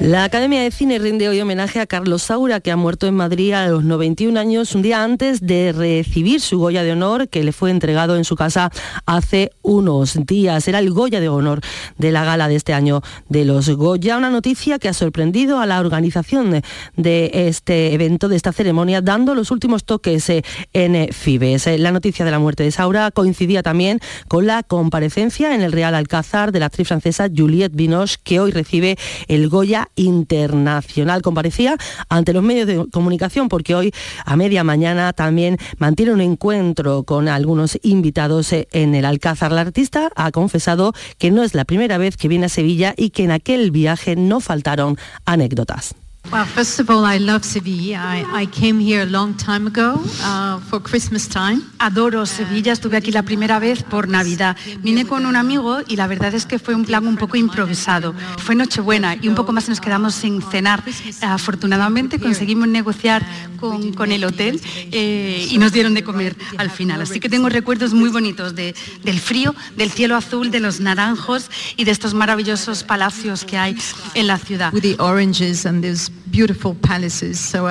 La Academia de Cine rinde hoy homenaje a Carlos Saura, que ha muerto en Madrid a los 91 años, un día antes de recibir su Goya de Honor, que le fue entregado en su casa hace unos días. Era el Goya de Honor de la gala de este año de los Goya, una noticia que ha sorprendido a la organización de este evento, de esta ceremonia, dando los últimos toques eh, en Fibes. Eh, la noticia de la muerte de Saura coincidía también con la comparecencia en el Real Alcázar de la actriz francesa Juliette Binoche, que hoy recibe el Goya internacional. Comparecía ante los medios de comunicación porque hoy a media mañana también mantiene un encuentro con algunos invitados eh, en el Alcázar. La artista ha confesado que no es la primera vez que viene a Sevilla y que en aquel viaje no faltaron anécdotas. Well, first of all, I love Sevilla. I, I came here a long time ago uh, for Christmas time. Adoro Sevilla, estuve aquí la primera vez por Navidad. Vine con un amigo y la verdad es que fue un plan un poco improvisado. Fue Nochebuena y un poco más nos quedamos sin cenar. Afortunadamente conseguimos negociar con, con el hotel eh, y nos dieron de comer al final. Así que tengo recuerdos muy bonitos de, del frío, del cielo azul, de los naranjos y de estos maravillosos palacios que hay en la ciudad. With the oranges and these beautiful palaces. So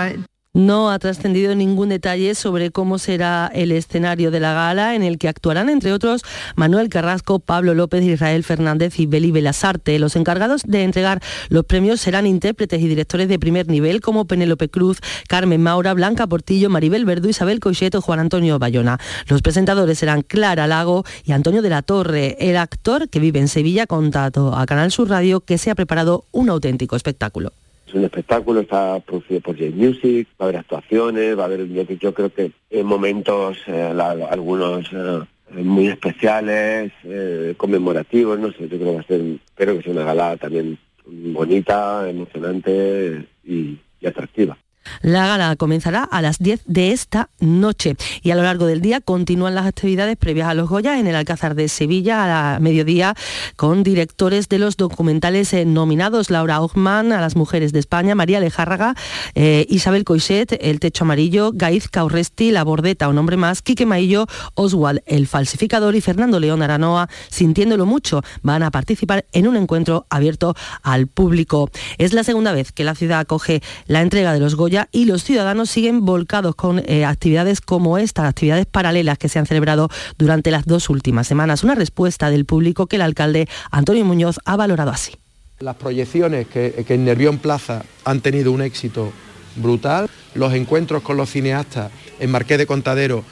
No ha trascendido ningún detalle sobre cómo será el escenario de la gala, en el que actuarán, entre otros, Manuel Carrasco, Pablo López, Israel Fernández y Beli Belasarte. Los encargados de entregar los premios serán intérpretes y directores de primer nivel, como Penélope Cruz, Carmen Maura, Blanca Portillo, Maribel Verdú, Isabel Coixet o Juan Antonio Bayona. Los presentadores serán Clara Lago y Antonio de la Torre, el actor que vive en Sevilla, contado a Canal Sur Radio que se ha preparado un auténtico espectáculo. Es un espectáculo, está producido por J Music, va a haber actuaciones, va a haber, yo, yo creo que en momentos, eh, algunos eh, muy especiales, eh, conmemorativos, no sé, yo creo que va a ser, espero que sea una gala también bonita, emocionante y, y atractiva. La gala comenzará a las 10 de esta noche y a lo largo del día continúan las actividades previas a los Goya en el Alcázar de Sevilla a mediodía con directores de los documentales eh, nominados Laura Ochman a las mujeres de España, María Lejárraga, eh, Isabel Coixet, El Techo Amarillo, Gaiz Caurresti, La Bordeta, un hombre más, Quique Maillo, Oswald, El Falsificador y Fernando León Aranoa, sintiéndolo mucho, van a participar en un encuentro abierto al público. Es la segunda vez que la ciudad acoge la entrega de los Goya y los ciudadanos siguen volcados con eh, actividades como estas, actividades paralelas que se han celebrado durante las dos últimas semanas. Una respuesta del público que el alcalde Antonio Muñoz ha valorado así. Las proyecciones que, en Nervión Plaza han tenido un éxito brutal, los encuentros con los cineastas en Marqués de Contadero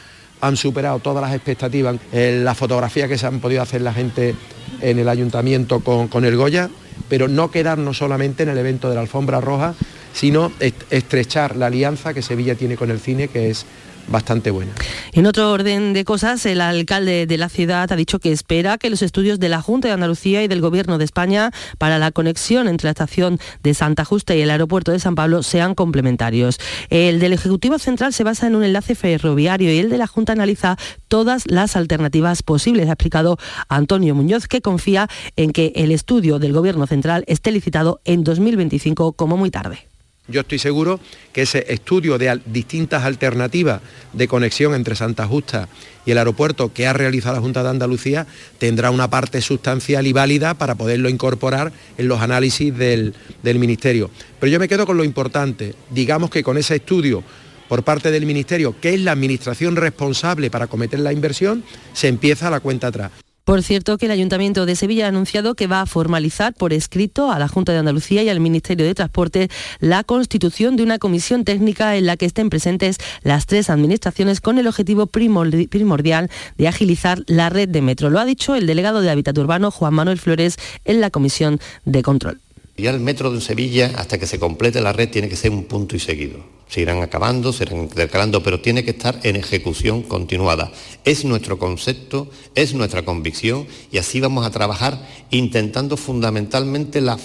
han superado todas las expectativas, Eh, la fotografía que se han podido hacer la gente en el ayuntamiento con el Goya, pero no quedarnos solamente en el evento de la alfombra roja, sino est- estrechar la alianza que Sevilla tiene con el cine, que es bastante buena. En otro orden de cosas, el alcalde de la ciudad ha dicho que espera que los estudios de la Junta de Andalucía y del Gobierno de España para la conexión entre la estación de Santa Justa y el aeropuerto de San Pablo sean complementarios. El del Ejecutivo Central se basa en un enlace ferroviario y el de la Junta analiza todas las alternativas posibles, ha explicado Antonio Muñoz, que confía en que el estudio del Gobierno Central esté licitado en 2025 como muy tarde. Yo estoy seguro que ese estudio de distintas alternativas de conexión entre Santa Justa y el aeropuerto que ha realizado la Junta de Andalucía tendrá una parte sustancial y válida para poderlo incorporar en los análisis del, del Ministerio. Pero yo me quedo con lo importante. Digamos que con ese estudio por parte del Ministerio, que es la administración responsable para cometer la inversión, se empieza la cuenta atrás. Por cierto, que el Ayuntamiento de Sevilla ha anunciado que va a formalizar por escrito a la Junta de Andalucía y al Ministerio de Transporte la constitución de una comisión técnica en la que estén presentes las tres administraciones con el objetivo primordi- primordial de agilizar la red de metro. Lo ha dicho el delegado de Hábitat Urbano, Juan Manuel Flores, en la comisión de control. Ya el metro de Sevilla, hasta que se complete la red, tiene que ser un punto y seguido. Se irán acabando, se irán intercalando, pero tiene que estar en ejecución continuada. Es nuestro concepto, es nuestra convicción y así vamos a trabajar intentando fundamentalmente la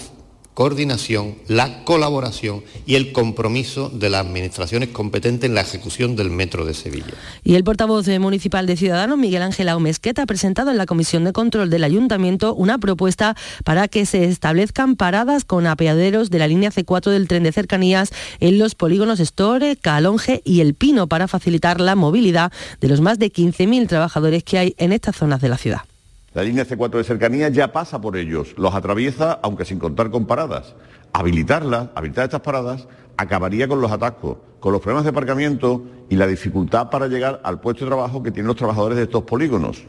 coordinación, la colaboración y el compromiso de las administraciones competentes en la ejecución del metro de Sevilla. Y el portavoz eh, municipal de Ciudadanos, Miguel Ángel Aumesqueta, ha presentado en la Comisión de Control del Ayuntamiento una propuesta para que se establezcan paradas con apeaderos de la línea C4 del tren de cercanías en los polígonos Store, Calonge y El Pino para facilitar la movilidad de los más de 15.000 trabajadores que hay en estas zonas de la ciudad. La línea C4 de cercanía ya pasa por ellos, los atraviesa, aunque sin contar con paradas. Habilitarlas, habilitar estas paradas, acabaría con los atascos, con los problemas de aparcamiento y la dificultad para llegar al puesto de trabajo que tienen los trabajadores de estos polígonos.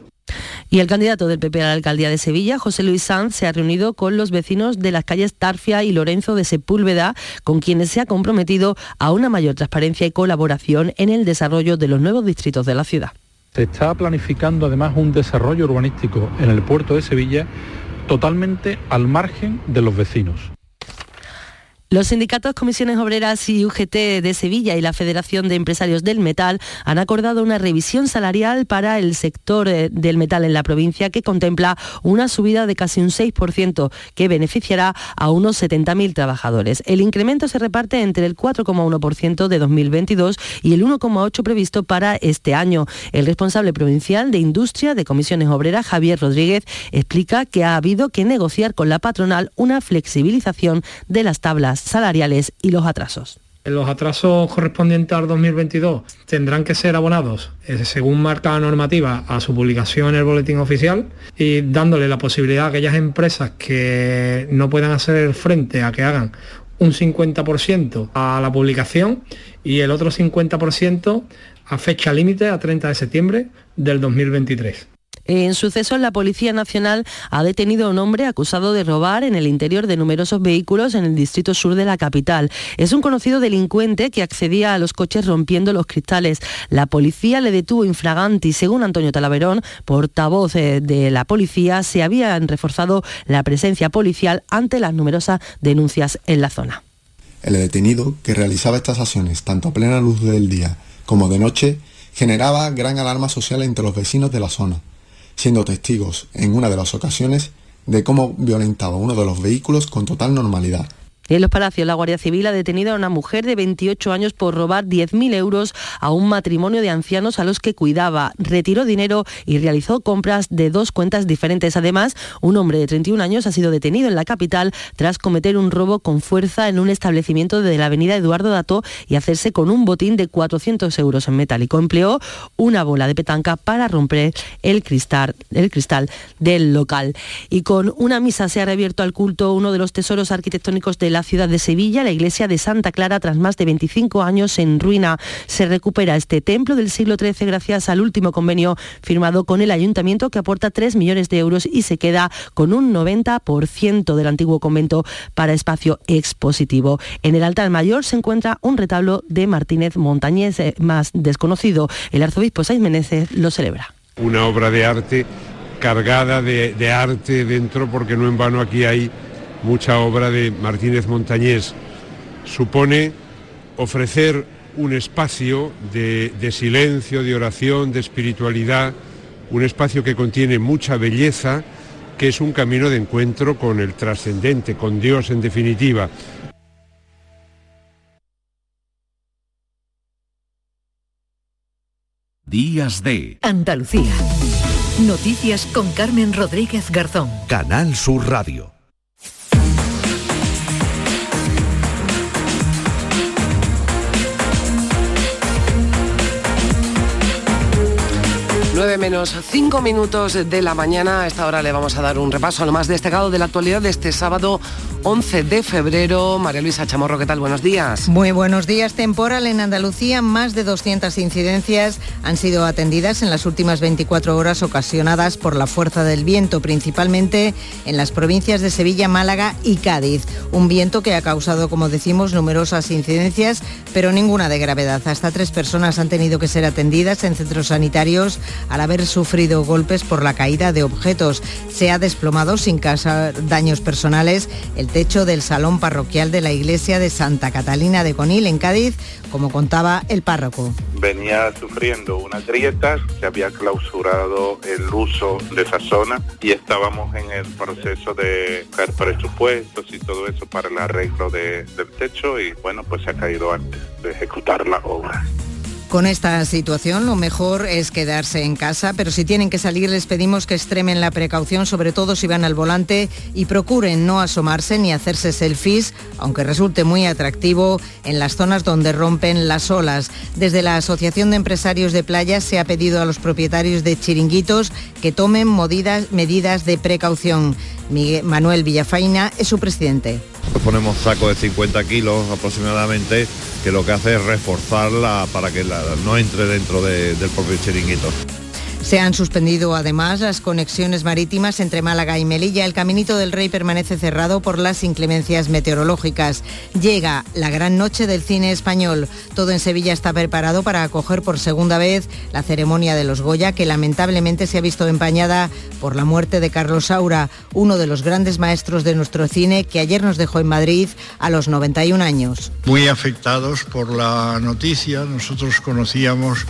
Y el candidato del PP a la alcaldía de Sevilla, José Luis Sanz, se ha reunido con los vecinos de las calles Tarfia y Lorenzo de Sepúlveda, con quienes se ha comprometido a una mayor transparencia y colaboración en el desarrollo de los nuevos distritos de la ciudad. Se está planificando además un desarrollo urbanístico en el puerto de Sevilla totalmente al margen de los vecinos. Los sindicatos Comisiones Obreras y UGT de Sevilla y la Federación de Empresarios del Metal han acordado una revisión salarial para el sector eh, del metal en la provincia que contempla una subida de casi un 6% que beneficiará a unos 70.000 trabajadores. El incremento se reparte entre el 4,1% de 2022 y el 1,8% previsto para este año. El responsable provincial de Industria de Comisiones Obreras, Javier Rodríguez, explica que ha habido que negociar con la patronal una flexibilización de las tablas salariales y los atrasos. Los atrasos correspondientes al 2022 tendrán que ser abonados eh, según marca la normativa a su publicación en el boletín oficial y dándole la posibilidad a aquellas empresas que no puedan hacer frente a que hagan un 50% a la publicación y el otro 50% a fecha límite a 30 de septiembre del 2023. En suceso, la Policía Nacional ha detenido a un hombre acusado de robar en el interior de numerosos vehículos en el distrito sur de la capital. Es un conocido delincuente que accedía a los coches rompiendo los cristales. La policía le detuvo infraganti. Según Antonio Talaverón, portavoz eh, de la policía, se había reforzado la presencia policial ante las numerosas denuncias en la zona. El detenido, que realizaba estas acciones tanto a plena luz del día como de noche, generaba gran alarma social entre los vecinos de la zona siendo testigos en una de las ocasiones de cómo violentaba uno de los vehículos con total normalidad. En los Palacios, la Guardia Civil ha detenido a una mujer de 28 años por robar 10.000 euros a un matrimonio de ancianos a los que cuidaba. Retiró dinero y realizó compras de dos cuentas diferentes. Además, un hombre de 31 años ha sido detenido en la capital tras cometer un robo con fuerza en un establecimiento de la avenida Eduardo Dato y hacerse con un botín de 400 euros en metálico. Empleó una bola de petanca para romper el cristal, el cristal del local. Y con una misa se ha reabierto al culto uno de los tesoros arquitectónicos de la ciudad de Sevilla, la iglesia de Santa Clara, tras más de 25 años en ruina. Se recupera este templo del siglo XIII gracias al último convenio firmado con el ayuntamiento que aporta 3 millones de euros y se queda con un 90% del antiguo convento para espacio expositivo. En el altar mayor se encuentra un retablo de Martínez Montañés, eh, más desconocido. El arzobispo Saiz Meneses lo celebra. Una obra de arte cargada de, de arte dentro porque no en vano aquí hay mucha obra de Martínez Montañés. Supone ofrecer un espacio de, de, silencio, de oración, de espiritualidad, un espacio que contiene mucha belleza, que es un camino de encuentro con el trascendente, con Dios en definitiva. Días de Andalucía. Noticias con Carmen Rodríguez Garzón. Canal Sur Radio. 9 menos 5 minutos de la mañana. A esta hora le vamos a dar un repaso a lo más destacado de la actualidad de este sábado 11 de febrero. María Luisa Chamorro, ¿qué tal? Buenos días. Muy buenos días. Temporal en Andalucía. Más de 200 incidencias han sido atendidas en las últimas 24 horas ocasionadas por la fuerza del viento, principalmente en las provincias de Sevilla, Málaga y Cádiz. Un viento que ha causado, como decimos, numerosas incidencias, pero ninguna de gravedad. Hasta tres personas han tenido que ser atendidas en centros sanitarios al haber sufrido golpes por la caída de objetos. Se ha desplomado sin causar daños personales el techo del salón parroquial de la iglesia de Santa Catalina de Conil en Cádiz, como contaba el párroco. Venía sufriendo unas grietas, se había clausurado el uso de esa zona y estábamos en el proceso de buscar presupuestos y todo eso para el arreglo de, del techo y bueno, pues se ha caído antes de ejecutar la obra. Con esta situación lo mejor es quedarse en casa, pero si tienen que salir les pedimos que extremen la precaución, sobre todo si van al volante y procuren no asomarse ni hacerse selfies, aunque resulte muy atractivo en las zonas donde rompen las olas. Desde la Asociación de Empresarios de Playas se ha pedido a los propietarios de chiringuitos que tomen medidas, de precaución. Miguel Manuel Villafaina es su presidente. Ponemos saco de 50 kilos aproximadamente, que lo que hace es reforzarla para que la, no entre dentro de, del propio chiringuito. Se han suspendido además las conexiones marítimas entre Málaga y Melilla. El Caminito del Rey permanece cerrado por las inclemencias meteorológicas. Llega la gran noche del cine español. Todo en Sevilla está preparado para acoger por segunda vez la ceremonia de los Goya, que lamentablemente se ha visto empañada por la muerte de Carlos Saura, uno de los grandes maestros de nuestro cine que ayer nos dejó en Madrid a los 91 años. Muy afectados por la noticia, nosotros conocíamos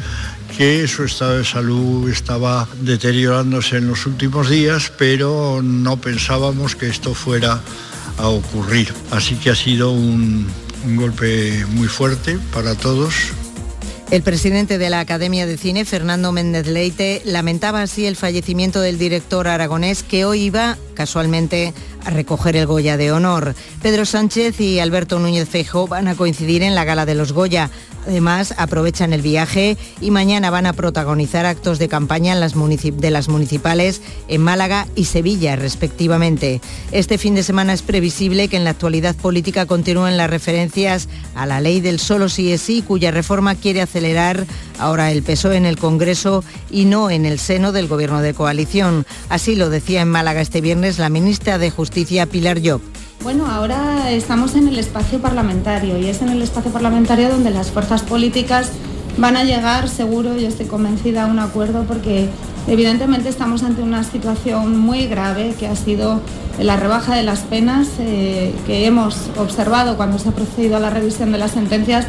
que su estado de salud estaba deteriorándose en los últimos días, pero no pensábamos que esto fuera a ocurrir. Así que ha sido un, un golpe muy fuerte para todos, el presidente de la Academia de Cine, Fernando Méndez Leite, lamentaba así el fallecimiento del director aragonés que hoy iba casualmente a recoger el Goya de honor. Pedro Sánchez y Alberto Núñez Feijóo van a coincidir en la gala de los Goya. Además, aprovechan el viaje y mañana van a protagonizar actos de campaña de las municipales en Málaga y Sevilla, respectivamente. Este fin de semana es previsible que en la actualidad política continúen las referencias a la ley del solo sí es sí, cuya reforma quiere acelerar ahora el PSOE en el Congreso y no en el seno del Gobierno de coalición. Así lo decía en Málaga este viernes la ministra de Justicia, Pilar Job. Bueno, ahora estamos en el espacio parlamentario y es en el espacio parlamentario donde las fuerzas políticas van a llegar, seguro, yo estoy convencida, a un acuerdo porque evidentemente estamos ante una situación muy grave que ha sido la rebaja de las penas eh, que hemos observado cuando se ha procedido a la revisión de las sentencias.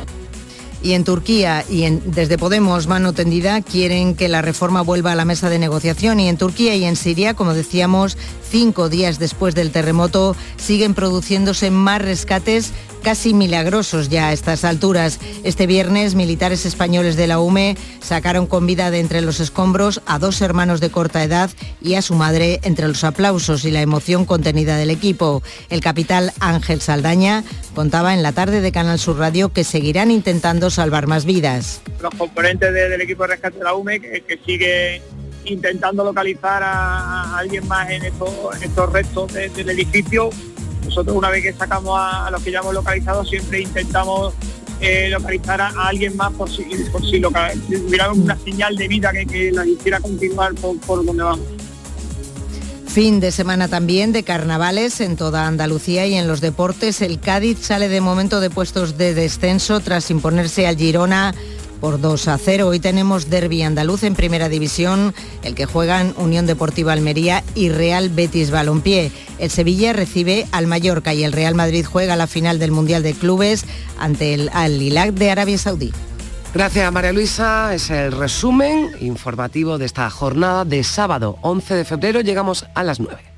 Y en Turquía y desde Podemos, mano tendida, quieren que la reforma vuelva a la mesa de negociación. Y en Turquía y en Siria, como decíamos, cinco días después del terremoto, siguen produciéndose más rescates casi milagrosos ya a estas alturas. Este viernes, militares españoles de la UME sacaron con vida de entre los escombros a dos hermanos de corta edad y a su madre entre los aplausos y la emoción contenida del equipo. El capital Ángel Saldaña contaba en la tarde de Canal Sur Radio que seguirán intentando salvar más vidas. Los componentes del equipo de rescate de la UME que, sigue intentando localizar a, alguien más en estos, estos restos del edificio nosotros una vez que sacamos a, los que ya hemos localizado siempre intentamos eh, localizar a, alguien más por si, por si hubiera una señal de vida que, que la hiciera continuar por, por donde vamos. Fin de semana también de carnavales en toda Andalucía y en los deportes. El Cádiz sale de momento de puestos de descenso tras imponerse al Girona por 2 a 0. Hoy tenemos Derby andaluz en primera división, el que juegan Unión Deportiva Almería y Real Betis Balompié. El Sevilla recibe al Mallorca y el Real Madrid juega la final del Mundial de Clubes ante el Al Hilal de Arabia Saudí. Gracias María Luisa, es el resumen informativo de esta jornada de sábado 11 de febrero, llegamos a las 9.